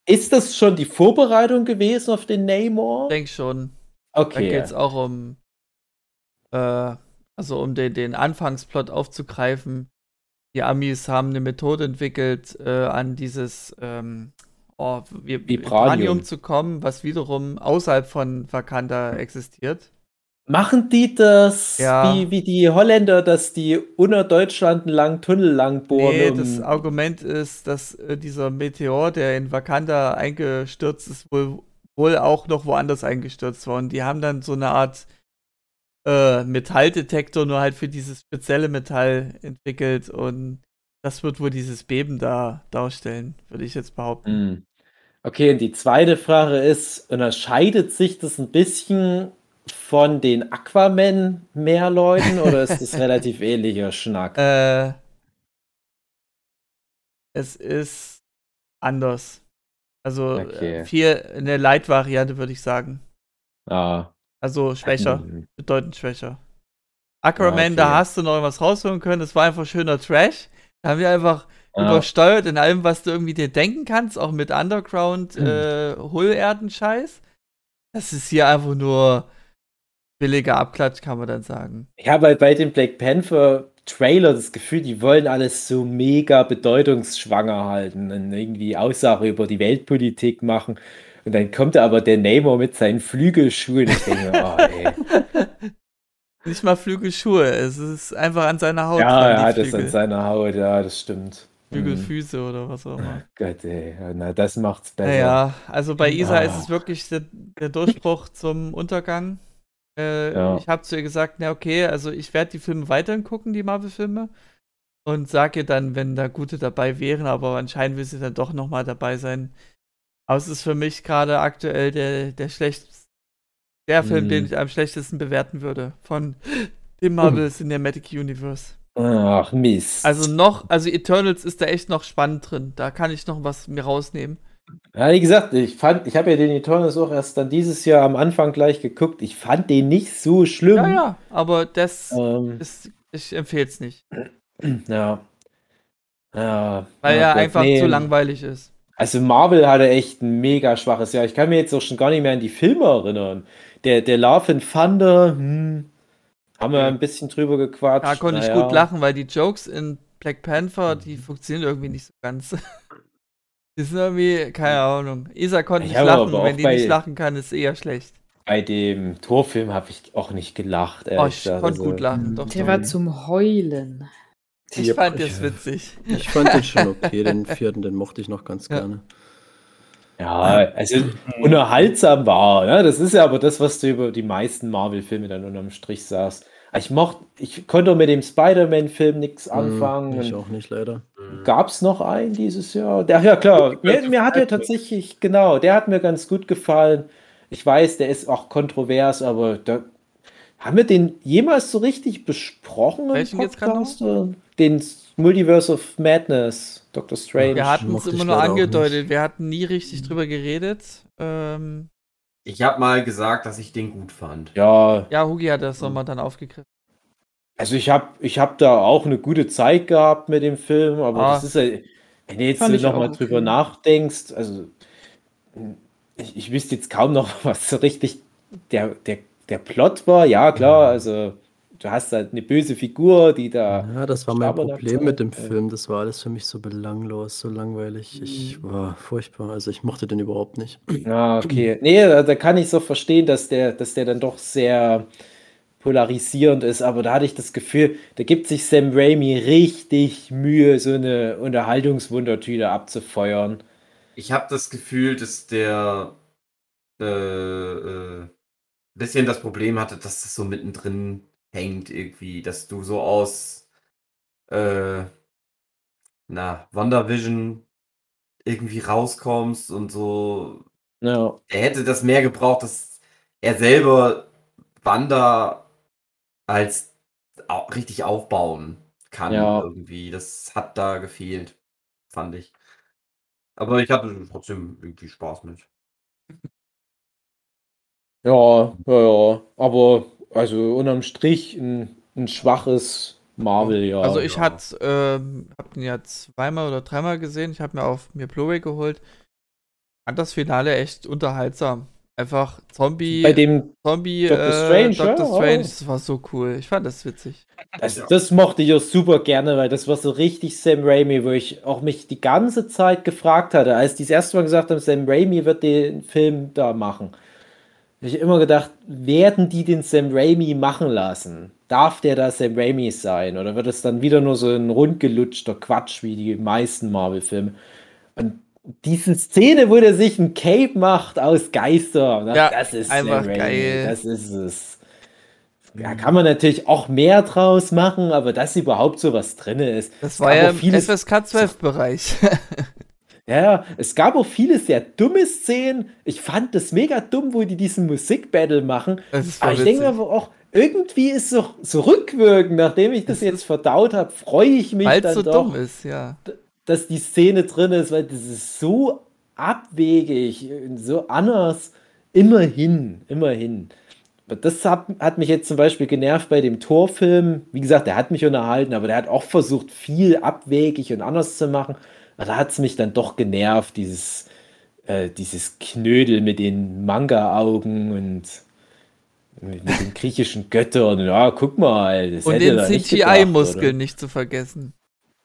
Ist das schon die Vorbereitung gewesen auf den Namor? Ich denke schon. Da Okay. geht es auch um, äh, also um den, den Anfangsplot aufzugreifen. Die Amis haben eine Methode entwickelt, äh, an dieses ähm, oh, Vi- Vibranium. zu kommen, was wiederum außerhalb von Wakanda existiert. Machen die das Ja. wie, wie die Holländer, dass die unter Deutschland einen langen Tunnel lang bohren? Nee, das Argument ist, dass äh, dieser Meteor, der in Wakanda eingestürzt ist, wohl, wohl auch noch woanders eingestürzt war. Und die haben dann so eine Art äh, Metalldetektor nur halt für dieses spezielle Metall entwickelt. Und das wird wohl dieses Beben da darstellen, würde ich jetzt behaupten. Hm. Okay, und die zweite Frage ist, unterscheidet sich das ein bisschen von den Aquaman-Meerleuten oder ist das relativ ähnlicher Schnack? Äh, es ist anders. Also Okay. äh, viel eine Light-Variante, würde ich sagen. Ah. Also schwächer. Hm. bedeutend schwächer. Aquaman, okay. da hast du noch was rausholen können. Das war einfach schöner Trash. Da haben wir einfach Übersteuert in allem, was du irgendwie dir denken kannst, auch mit Underground, Mhm. äh, Hullerden-Scheiß. Das ist hier einfach nur billiger Abklatsch, kann man dann sagen. Ich habe halt bei dem Black Panther Trailer das Gefühl, die wollen alles so mega bedeutungsschwanger halten und irgendwie Aussage über die Weltpolitik machen. Und dann kommt aber der Namor mit seinen Flügelschuhen. Ich denke oh, ey. Nicht mal Flügelschuhe, es ist einfach an seiner Haut. Ja, er hat es an seiner Haut, ja, das stimmt. Hm. Flügelfüße oder was auch immer. Gott, ey. Na, das macht's besser. Naja, also bei Isa Ah. ist es wirklich der, der Durchbruch zum Untergang. Äh, Ja. Ich habe zu ihr gesagt, na okay, also ich werde die Filme weiterhin gucken, die Marvel-Filme. Und sage ihr dann, wenn da gute dabei wären, aber anscheinend will sie dann doch nochmal dabei sein. Aber es ist für mich gerade aktuell der, der schlechteste, der Film, Mhm. den ich am schlechtesten bewerten würde von dem Marvel Cinematic Universe. Ach, Mist. Also noch, also Eternals ist da echt noch spannend drin. Da kann ich noch was mir rausnehmen. Ja, wie gesagt, ich fand, ich habe ja den Eternals auch erst dann dieses Jahr am Anfang gleich geguckt. Ich fand den nicht so schlimm. Ja, ja, aber das Ähm, ist, ich empfehle es nicht. ja. Ja. Weil ja, er Gott, einfach nee. zu langweilig ist. Also Marvel hatte echt ein mega schwaches Jahr. Ich kann mir jetzt auch schon gar nicht mehr an die Filme erinnern. Der, der Love and Thunder, hm, haben wir ein bisschen drüber gequatscht. Da konnte ich Naja. gut lachen, weil die Jokes in Black Panther, die funktionieren irgendwie nicht so ganz. Die sind irgendwie, keine Ahnung. Isa konnte Ich nicht lachen, wenn die bei- nicht lachen kann, ist eher schlecht. Bei dem Torfilm habe ich auch nicht gelacht. Oh, ich gesagt. konnte Also, gut lachen, doch. Der doch. war zum Heulen. Ich Yep. fand das witzig. Ich fand den schon okay, den vierten, den mochte ich noch ganz Ja. gerne. Ja, also unterhaltsam war, ne? Das ist ja aber das, was du über die meisten Marvel-Filme dann unterm Strich sagst. Ich mochte, ich konnte mit dem Spider-Man-Film nichts anfangen. Hm, ich auch nicht, leider. Gab es noch einen dieses Jahr? Der, ja, klar. Mir, mir hat er tatsächlich, genau, der hat mir ganz gut gefallen. Ich weiß, der ist auch kontrovers, aber da haben wir den jemals so richtig besprochen im Welchen noch? Podcast? Den Multiverse of Madness, Doctor Strange. Wir hatten es immer nur angedeutet, wir hatten nie richtig drüber geredet. Ähm, Ich habe mal gesagt, dass ich den gut fand. ja, ja, Hugi hat das nochmal dann aufgegriffen. also ich habe ich hab da auch eine gute Zeit gehabt mit dem Film, aber Ah. das ist ja, wenn du jetzt nochmal auch drüber okay. nachdenkst, also ich, ich wüsste jetzt kaum noch, was so richtig der, der, der Plot war. Ja, klar, also du hast halt eine böse Figur, die da. Ja, das war mein Problem mit dem ja. Film. Das war alles für mich so belanglos, so langweilig. Ich war furchtbar. Also ich mochte den überhaupt nicht. Ah, okay. Nee, da, da kann ich so verstehen, dass der, dass der dann doch sehr polarisierend ist, aber da hatte ich das Gefühl, da gibt sich Sam Raimi richtig Mühe, so eine Unterhaltungswundertüte abzufeuern. Ich habe das Gefühl, dass der äh, äh, bisschen das Problem hatte, dass es so mittendrin hängt irgendwie, dass du so aus äh, na, WandaVision irgendwie rauskommst und so. Ja, Er hätte das mehr gebraucht, dass er selber Wanda als richtig aufbauen kann Ja. irgendwie. Das hat da gefehlt, fand ich. Aber ich hatte trotzdem irgendwie Spaß mit. ja, ja, ja. Aber also unterm Strich ein, ein schwaches Marvel, ja. also ich ja. hatte, ähm, hab den ja zweimal oder dreimal gesehen. Ich habe mir auf mir Blu-ray geholt. Fand das Finale echt unterhaltsam. Einfach Zombie, Bei dem, Zombie, Doctor äh, Strange, Doctor ja, Strange, das war so cool. Ich fand das witzig. das, das mochte ich auch super gerne, weil das war so richtig Sam Raimi, wo ich auch mich die ganze Zeit gefragt hatte, als die das erste Mal gesagt haben, Sam Raimi wird den Film da machen. Ich immer gedacht, werden die den Sam Raimi machen lassen? Darf der da Sam Raimi sein? Oder wird es dann wieder nur so ein rundgelutschter Quatsch wie die meisten Marvel-Filme? Und diese Szene, wo der sich ein Cape macht aus Geister, ne? Ja, das ist einfach Sam Raimi, geil. das ist es. Da kann man natürlich auch mehr draus machen, aber dass überhaupt so was drin ist. Das war ja im FSK 12-Bereich. Ja, es gab auch viele sehr dumme Szenen. Ich fand das mega dumm, wo die diesen Musikbattle machen. Das Aber ich denke mir aber auch, irgendwie ist so, so rückwirkend, nachdem ich das jetzt verdaut habe, freue ich mich dann so doch, ist, ja. dass die Szene drin ist, weil das ist so abwegig, so anders. Immerhin, immerhin. Aber Das hat, hat mich jetzt zum Beispiel genervt bei dem Torfilm. Wie gesagt, der hat mich unterhalten, aber der hat auch versucht, viel abwegig und anders zu machen. Aber da hat es mich dann doch genervt, dieses, äh, dieses Knödel mit den Manga-Augen und mit, mit den griechischen Göttern. Ja, guck mal, das Und den CGI-Muskeln nicht zu vergessen.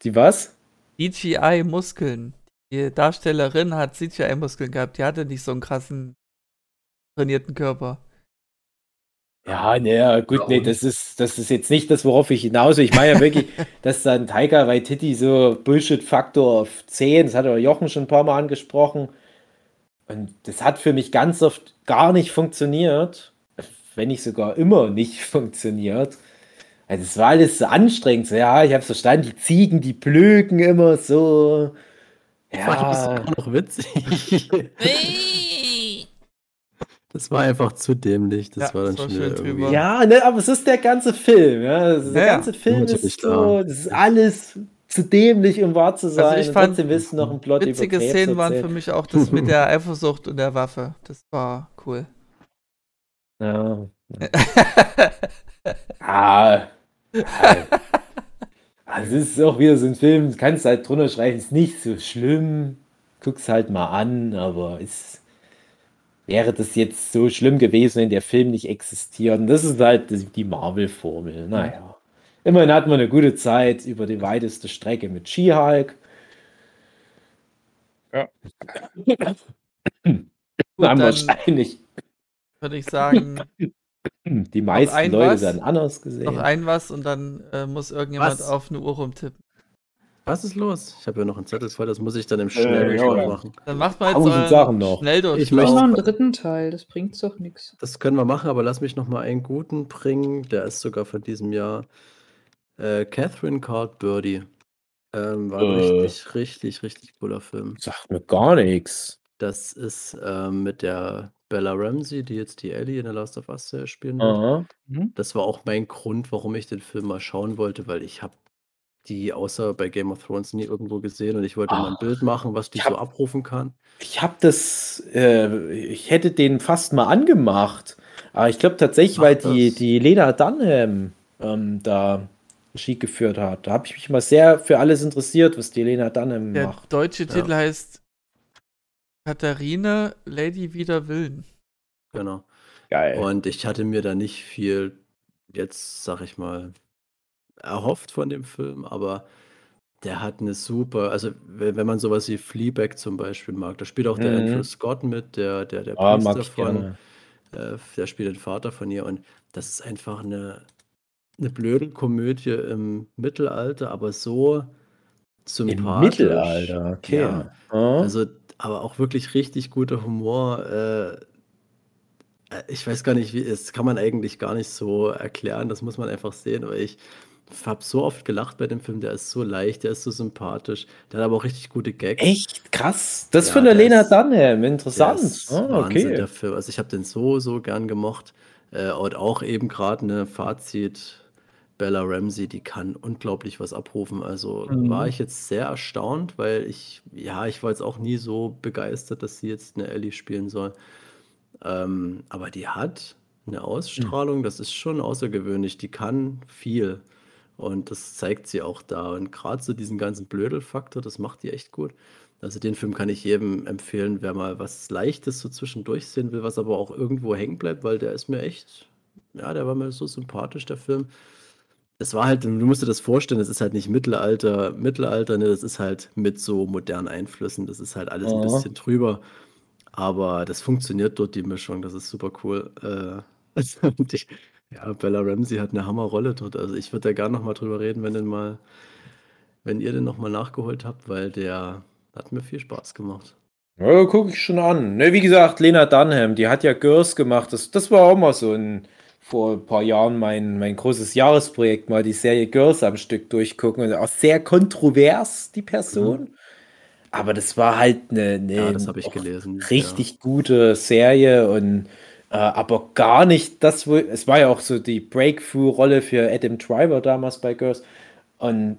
Die was? CGI-Muskeln. Die Darstellerin hat CGI-Muskeln gehabt. Die hatte nicht so einen krassen trainierten Körper. Ja, naja, gut, Ja, nee, das ist, das ist jetzt nicht das, worauf ich hinaus will. Ich meine ja wirklich, dass dann Taika Waititi so Bullshit-Faktor auf 10, das hat aber Jochen schon ein paar Mal angesprochen. Und das hat für mich ganz oft gar nicht funktioniert, wenn nicht sogar immer nicht funktioniert. Also es war alles so anstrengend. So, ja, ich habe verstanden, die Ziegen, die blöken immer so. Ich das Ja, auch noch witzig. Das war einfach zu dämlich. Das Ja, war dann das war schon schön wieder drüber. irgendwie- Ja, ne, aber es ist der ganze Film, ja. Also der Ja, ganze Film ist so, das ist alles zu dämlich, um wahr zu sein. Also ich und fand, willst du noch einen Plot über Witzige Krebs Szenen waren für mich auch das mit der Eifersucht und der Waffe. Das war cool. Ja. Ah. Also es ist auch wieder so ein Film, du kannst halt drunter schreiben, ist nicht so schlimm, guck's halt mal an, aber es wäre das jetzt so schlimm gewesen, wenn der Film nicht existiert. Und das ist halt die Marvel-Formel. Naja. Immerhin hatten wir eine gute Zeit über die weiteste Strecke mit She-Hulk. Ja. Dann- wahrscheinlich. Würde ich sagen, Die meisten Leute was? werden anders gesehen. Noch ein was und dann äh, muss irgendjemand Was? auf eine Uhr rumtippen. Was ist los? Ich habe ja noch einen Zettel voll, das muss ich dann im ja, Schnelldurchlauf ja. machen. Dann macht man jetzt euren Sachen noch. Ich Schnelldurchlauf. Ich möchte- noch einen dritten Teil, das bringt doch nichts. Das können wir machen, aber lass mich noch mal einen guten bringen. Der ist sogar von diesem Jahr. Äh, Catherine Card Birdie. Ähm, war ein Äh. richtig, richtig, richtig cooler Film. Sagt mir gar nichts. Das ist ähm, mit der Bella Ramsey, die jetzt die Ellie in der Last of Us spielen wird. Aha. Das war auch mein Grund, warum ich den Film mal schauen wollte, weil ich habe die außer bei Game of Thrones nie irgendwo gesehen und ich wollte mal ein Ah. Bild machen, was die Ich so hab- abrufen kann. Ich habe das, äh, ich hätte den fast mal angemacht. Aber ich glaube tatsächlich, Mach weil die, das. die Lena Dunham ähm, da Regie geführt hat. Da habe ich mich mal sehr für alles interessiert, was die Lena Dunham Der macht. deutsche Ja. Titel heißt Katharine Lady wider Willen. Genau. Geil. Und ich hatte mir da nicht viel, jetzt sag ich mal, erhofft von dem Film, aber der hat eine super, also wenn, man sowas wie Fleabag zum Beispiel mag, da spielt auch der Mhm. Andrew Scott mit, der, der, der mag Priester von, äh, der spielt den Vater von ihr und das ist einfach eine, eine blöde Komödie im Mittelalter, aber so Im sympathisch. Mittelalter, okay. Ja. Also, aber auch wirklich richtig guter Humor. Äh, äh, ich weiß gar nicht, wie, das kann man eigentlich gar nicht so erklären, das muss man einfach sehen, aber ich habe so oft gelacht bei dem Film, der ist so leicht, der ist so sympathisch, der hat aber auch richtig gute Gags. Echt krass. Das Ja, von der der Lena Dunham. Der Interessant. ist Ah, Wahnsinn, okay. der Film. Also ich habe den so, so gern gemocht. Äh, und auch eben gerade eine Fazit, Bella Ramsey, die kann unglaublich was abrufen. Also Mhm. war ich jetzt sehr erstaunt, weil ich, ja, ich war jetzt auch nie so begeistert, dass sie jetzt eine Ellie spielen soll. Ähm, aber die hat eine Ausstrahlung, das ist schon außergewöhnlich. Die kann viel. Und das zeigt sie auch da. Und gerade so diesen ganzen Blödelfaktor, das macht die echt gut. Also den Film kann ich jedem empfehlen, wer mal was Leichtes so zwischendurch sehen will, was aber auch irgendwo hängen bleibt, weil der ist mir echt, ja, der war mir so sympathisch, der Film. Es war halt, du musst dir das vorstellen, das ist halt nicht Mittelalter, Mittelalter, ne, das ist halt mit so modernen Einflüssen, das ist halt alles ein Aha. bisschen drüber. Aber das funktioniert dort, die Mischung, das ist super cool. Äh, ich, ja, Bella Ramsey hat eine Hammerrolle dort. Also ich würde da gerne nochmal drüber reden, wenn den mal, wenn ihr den nochmal nachgeholt habt, weil der hat mir viel Spaß gemacht. Ja, gucke ich schon an. Ne, wie gesagt, Lena Dunham, die hat ja Girls gemacht. Das, das war auch mal so ein, vor ein paar Jahren mein, mein großes Jahresprojekt, mal die Serie Girls am Stück durchgucken. Und auch sehr kontrovers, die Person. Aber das war halt eine, eine Ja, das habe ich auch gelesen. richtig gute Serie und äh, aber gar nicht das, wo es war ja auch so die Breakthrough-Rolle für Adam Driver damals bei Girls. Und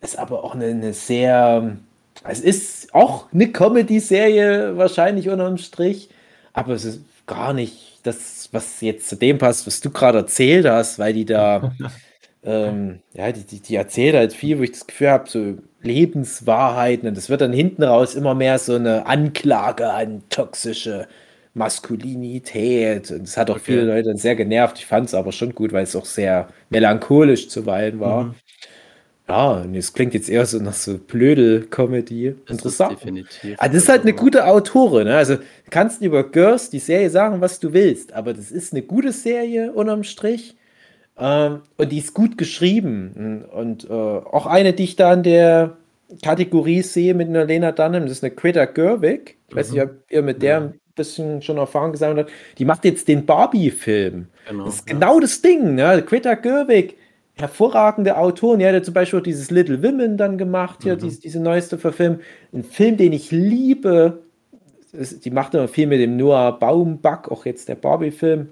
es ist aber auch eine, eine sehr, es ist auch eine Comedy-Serie wahrscheinlich unterm Strich, aber es ist gar nicht das, was jetzt zu dem passt, was du gerade erzählt hast, weil die da, ähm, ja, die, die, die erzählt halt viel, wo ich das Gefühl habe, so Lebenswahrheiten und das wird dann hinten raus immer mehr so eine Anklage an toxische Maskulinität und das hat auch Okay. viele Leute sehr genervt. Ich fand es aber schon gut, weil es auch sehr melancholisch zuweilen war. Mhm. Ja, und es klingt jetzt eher so nach so Blödel-Comedy. Das ist Interessant. definitiv. Ah, das ist halt eine gute Autorin. Ne? Also du kannst über Girls die Serie sagen, was du willst, aber das ist eine gute Serie unterm Strich. Ähm, und die ist gut geschrieben. Und äh, auch eine, die ich da in der Kategorie sehe mit einer Lena Dunham, das ist eine Greta Gerwig. Ich weiß Mhm. nicht, ob ihr mit der Ja. Bisschen schon Erfahrung gesammelt habt. Die macht jetzt den Barbie-Film. Genau, Das ist ja. genau das Ding. Ne? Greta Gerwig, hervorragende hat ja zum Beispiel auch dieses Little Women dann gemacht, hier, Mhm. diese, diese neueste Verfilmung. Ein Film, den ich liebe. Die macht immer viel mit dem Noah Baumbach, auch jetzt der Barbie-Film,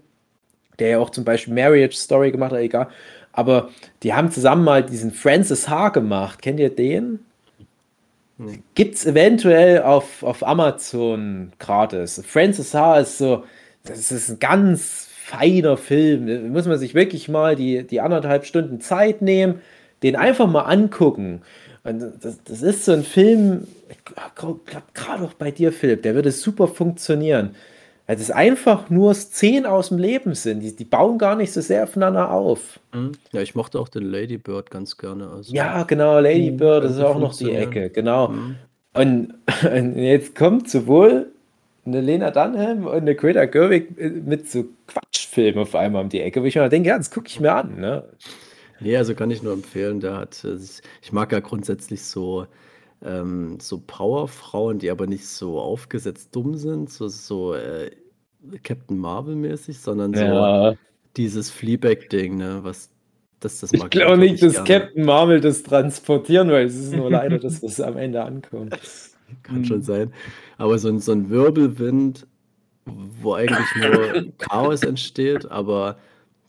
der ja auch zum Beispiel Marriage Story gemacht hat, egal. Aber die haben zusammen mal diesen Francis H. gemacht. Kennt ihr den? Gibt es eventuell auf, auf Amazon gratis. Francis H. ist so, das ist ein ganz feiner Film. Da muss man sich wirklich mal die, die anderthalb Stunden Zeit nehmen, den einfach mal angucken. Und das, das ist so ein Film, ich glaube gerade auch bei dir, Philipp, der würde super funktionieren. Weil das einfach nur Szenen aus dem Leben sind. Die, die bauen gar nicht so sehr aufeinander auf. Mhm. Ja, ich mochte auch den Lady Bird ganz gerne. Also, Ja, genau, Lady Mhm, Bird, das ist auch noch die. Ecke, genau. Mhm. Und, und jetzt kommt sowohl eine Lena Dunham und eine Greta Gerwig mit so Film auf einmal um die Ecke, wo ich mir denke, ja, das gucke ich mir an. Ne? Nee, also kann ich nur empfehlen. Der hat, äh, ich mag ja grundsätzlich so, ähm, so Powerfrauen, die aber nicht so aufgesetzt dumm sind, so, so äh, Captain Marvel-mäßig, sondern so Ja. dieses Fleabag-Ding, ne? Was, das, das Ich glaube nicht, dass gerne. Captain Marvel das transportieren, weil es ist nur leider, dass das am Ende ankommt. Kann schon Mhm. sein. Aber so ein, so ein Wirbelwind, wo eigentlich nur Chaos entsteht, aber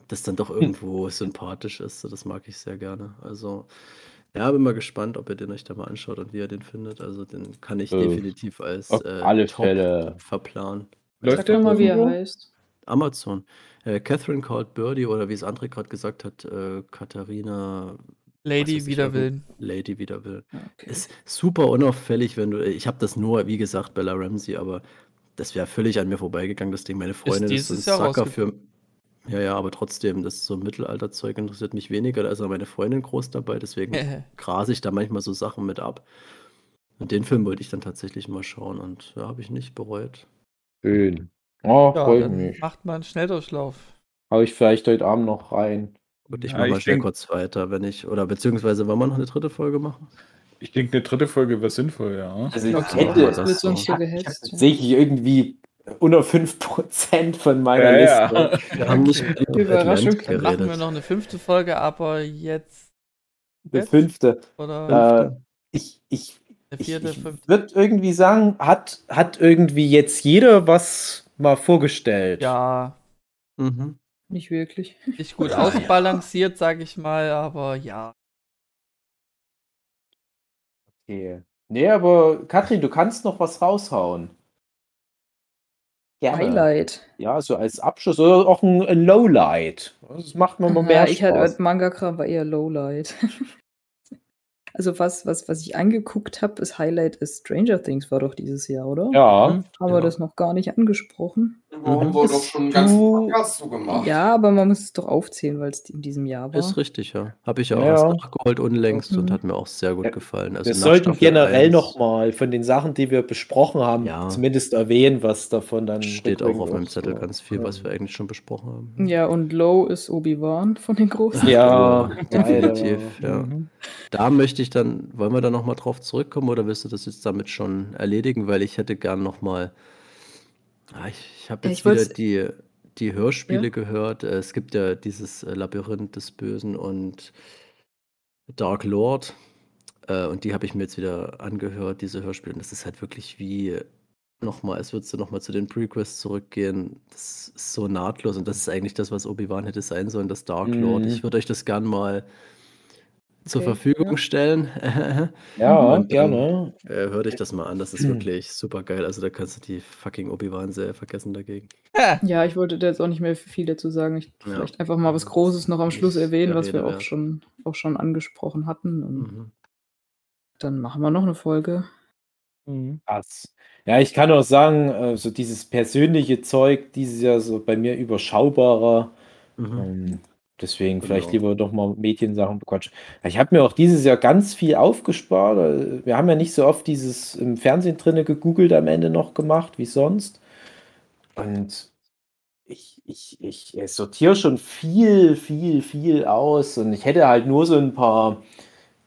das dann doch irgendwo sympathisch ist, so, das mag ich sehr gerne. Also, ja, bin mal gespannt, ob ihr den euch da mal anschaut und wie ihr den findet. Also, den kann ich Äh, definitiv als auf äh, alle Top Fälle. verplanen. Läuft Sag der doch mal, wie er heißt. Amazon. Äh, Catherine Called Birdie oder wie es André gerade gesagt hat, äh, Katharina Lady weiß ich, wider irgend- Willen. Lady wider will. Ja, Okay. Ist super unauffällig, wenn du. Ich habe das nur, wie gesagt, Bella Ramsey, aber das wäre völlig an mir vorbeigegangen, das Ding. Meine Freundin ist, so ein dieses Jahr Sucker für. Ja, ja, aber trotzdem, das ist so Mittelalterzeug interessiert mich weniger. Da ist auch meine Freundin groß dabei, deswegen grase ich da manchmal so Sachen mit ab. Und den Film wollte ich dann tatsächlich mal schauen und ja, habe ich nicht bereut. Schön. Oh, ja, freut dann mich. macht man einen Schnelldurchlauf. Hau ich vielleicht heute Abend noch rein. Gut, ich Ja, mache mal ich schnell denk- kurz weiter, wenn ich. Oder beziehungsweise wollen wir noch eine dritte Folge machen? Ich denke, eine dritte Folge wäre sinnvoll, ja. Also ich Okay, hätte das so. ich ja. tatsächlich irgendwie unter 5% von meiner Ja, Liste. ja. Wir haben nicht Überraschung. Dann machen wir noch eine fünfte Folge, aber jetzt Der Jetzt? fünfte. oder Äh, ich ich, eine ich, vierte, ich fünfte. würde irgendwie sagen, hat, hat irgendwie jetzt jeder was mal vorgestellt. Ja, Mhm. Nicht wirklich. nicht gut ja. ausbalanciert, sage ich mal, aber ja. Okay. Nee, aber Katrin, du kannst noch was raushauen. Gerne. Highlight. Ja, so als Abschluss oder auch ein, ein Lowlight. Das macht mir mal mehr Ja, ich Spaß. hatte Manga-Kram war eher Lowlight. also was, was, was ich angeguckt habe, ist Highlight ist Stranger Things war doch dieses Jahr, oder? ja. Mhm. Haben wir Ja. das noch gar nicht angesprochen? Warum Mhm. wurde doch schon einen ganzen Podcast zugemacht? Ja, aber man muss es doch aufzählen, weil es in diesem Jahr war. Ist richtig, ja. Habe ich ja auch Ja. erst nachgeholt unlängst und Mhm. hat mir auch sehr gut Ja, gefallen. Also Wir sollten Staffel generell nochmal von den Sachen, die wir besprochen haben, Ja. zumindest erwähnen, was davon dann Steht auch auf meinem Zettel so- ganz viel, was wir eigentlich schon besprochen haben. Ja, und Low ist Obi-Wan von den Großen. Ja, definitiv, ja. Mhm. Da möchte ich dann, wollen wir da nochmal drauf zurückkommen oder willst du das jetzt damit schon erledigen? Weil ich hätte gern nochmal, ah, ich, ich habe jetzt ich wieder die, die Hörspiele Ja. gehört. Äh, Es gibt ja dieses äh, Labyrinth des Bösen und Dark Lord. Äh, Und die habe ich mir jetzt wieder angehört, diese Hörspiele. Und das ist halt wirklich wie nochmal, als würdest du nochmal zu den Prequests zurückgehen. Das ist so nahtlos und das ist eigentlich das, was Obi-Wan hätte sein sollen, das Dark Lord. Mhm. Ich würde euch das gern mal zur Okay, Verfügung ja. stellen. Ja, Und dann- gerne. Äh, hör dich das mal an, das ist Mhm. wirklich super geil. Also da kannst du die fucking Obi-Wan-Serie vergessen dagegen. Ja, ich wollte da jetzt auch nicht mehr viel dazu sagen. Ich Ja. vielleicht einfach mal was Großes noch am Schluss erwähnen, was wir auch schon, auch schon angesprochen hatten. Und Mhm. dann machen wir noch eine Folge. Krass. Ja, ich kann auch sagen, so dieses persönliche Zeug, dieses Jahr so bei mir überschaubarer. Mhm. Ähm, deswegen vielleicht Genau. lieber doch mal Mediensachen bequatschen. Ich habe mir auch dieses Jahr ganz viel aufgespart. Wir haben ja nicht so oft dieses im Fernsehen drinne gegoogelt am Ende noch gemacht wie sonst. Und ich, ich, ich sortiere schon viel, viel, viel aus. Und ich hätte halt nur so ein paar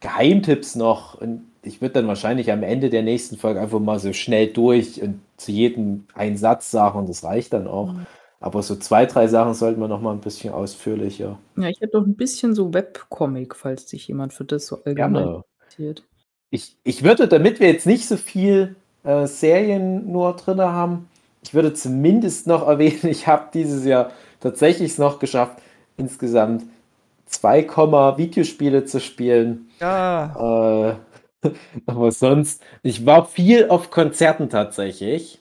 Geheimtipps noch. Und ich würde dann wahrscheinlich am Ende der nächsten Folge einfach mal so schnell durch und zu jedem einen Satz sagen und das reicht dann auch. Mhm. Aber so zwei, drei Sachen sollten wir noch mal ein bisschen ausführlicher. Ja, ich hätte doch ein bisschen so Webcomic, falls sich jemand für das so allgemein Gerne. interessiert. Ich, ich würde, damit wir jetzt nicht so viel äh, Serien nur drin haben, ich würde zumindest noch erwähnen, ich habe dieses Jahr tatsächlich es noch geschafft, insgesamt 2, Videospiele zu spielen. Ja, Äh, aber sonst, ich war viel auf Konzerten tatsächlich.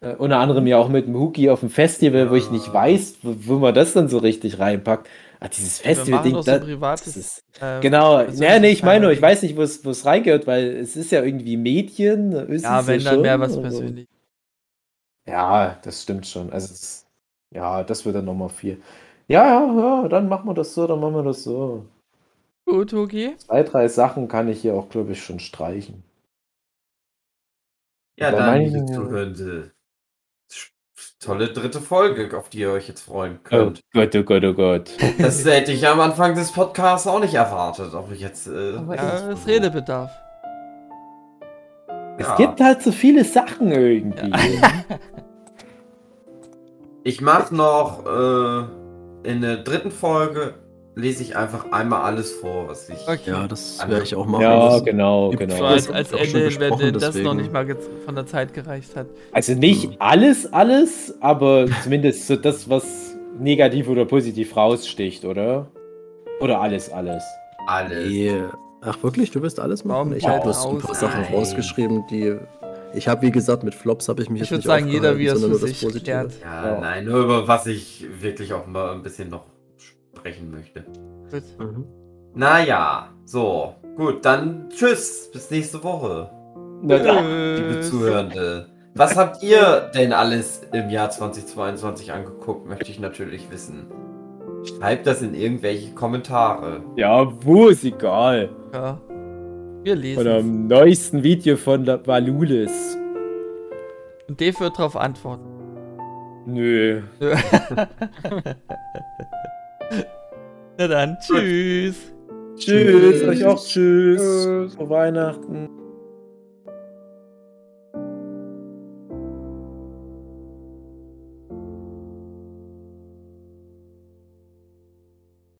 Äh, unter anderem ja auch mit dem Huki auf dem Festival, wo ich nicht weiß, wo, wo man das dann so richtig reinpackt. Ah, dieses Festival-Ding, doch so da- privates. das ist, äh, genau. Ja, nee, ich meine nur, ich weiß nicht, wo es wo es reingehört, weil es ist ja irgendwie Medien. ist Ja, es wenn dann schon, mehr was aber- persönlich. Ja, das stimmt schon. Also, es, ja, das wird dann nochmal viel. Ja, ja, ja, dann machen wir das so, dann machen wir das so. Gut, Hugi. Zwei, drei Sachen kann ich hier auch, glaube ich, schon streichen. Ja, dann, manchen- Zuhörende, tolle dritte Folge, auf die ihr euch jetzt freuen Oh könnt. Gott, oh Gott, oh Gott. Das hätte ich am Anfang des Podcasts auch nicht erwartet, ob ich jetzt. Äh, Aber Ja, es Redebedarf. Es Ja. gibt halt so viele Sachen irgendwie. Ich mache noch äh, in der dritten Folge lese ich einfach einmal alles vor, was ich. Okay. Ja, das werde ich auch machen. Ja, Das- genau, genau. So als, Ende, wenn das noch nicht mal von der Zeit gereicht hat. Also nicht alles, alles, aber zumindest so das, was negativ oder positiv raussticht, oder? Oder alles, alles. alles. Nee. Ach wirklich, du wirst alles machen? Ich habe bloß ein paar? Sachen Nein. rausgeschrieben, die. Ich habe, wie gesagt, mit Flops habe ich mich Ich jetzt würde nicht sagen, jeder wie er es aufgehalten, für sondern nur sich das Positive. Ja, Ja. nein, nur über was ich wirklich auch mal ein bisschen noch sprechen möchte. Gut. Mhm. Naja, so. Gut, dann tschüss. Bis nächste Woche, Na, liebe Tschüss. Zuhörende. Was habt ihr denn alles im Jahr 2022 angeguckt, möchte ich natürlich wissen. Schreibt das in irgendwelche Kommentare. ja, wo ist egal. Ja. Wir Von lesen. dem neuesten Video von La- Valulis. Und Dave wird darauf antworten. Nö. Na dann, tschüss. Tschüss, Tschüss. euch auch tschüss. Frohe Weihnachten.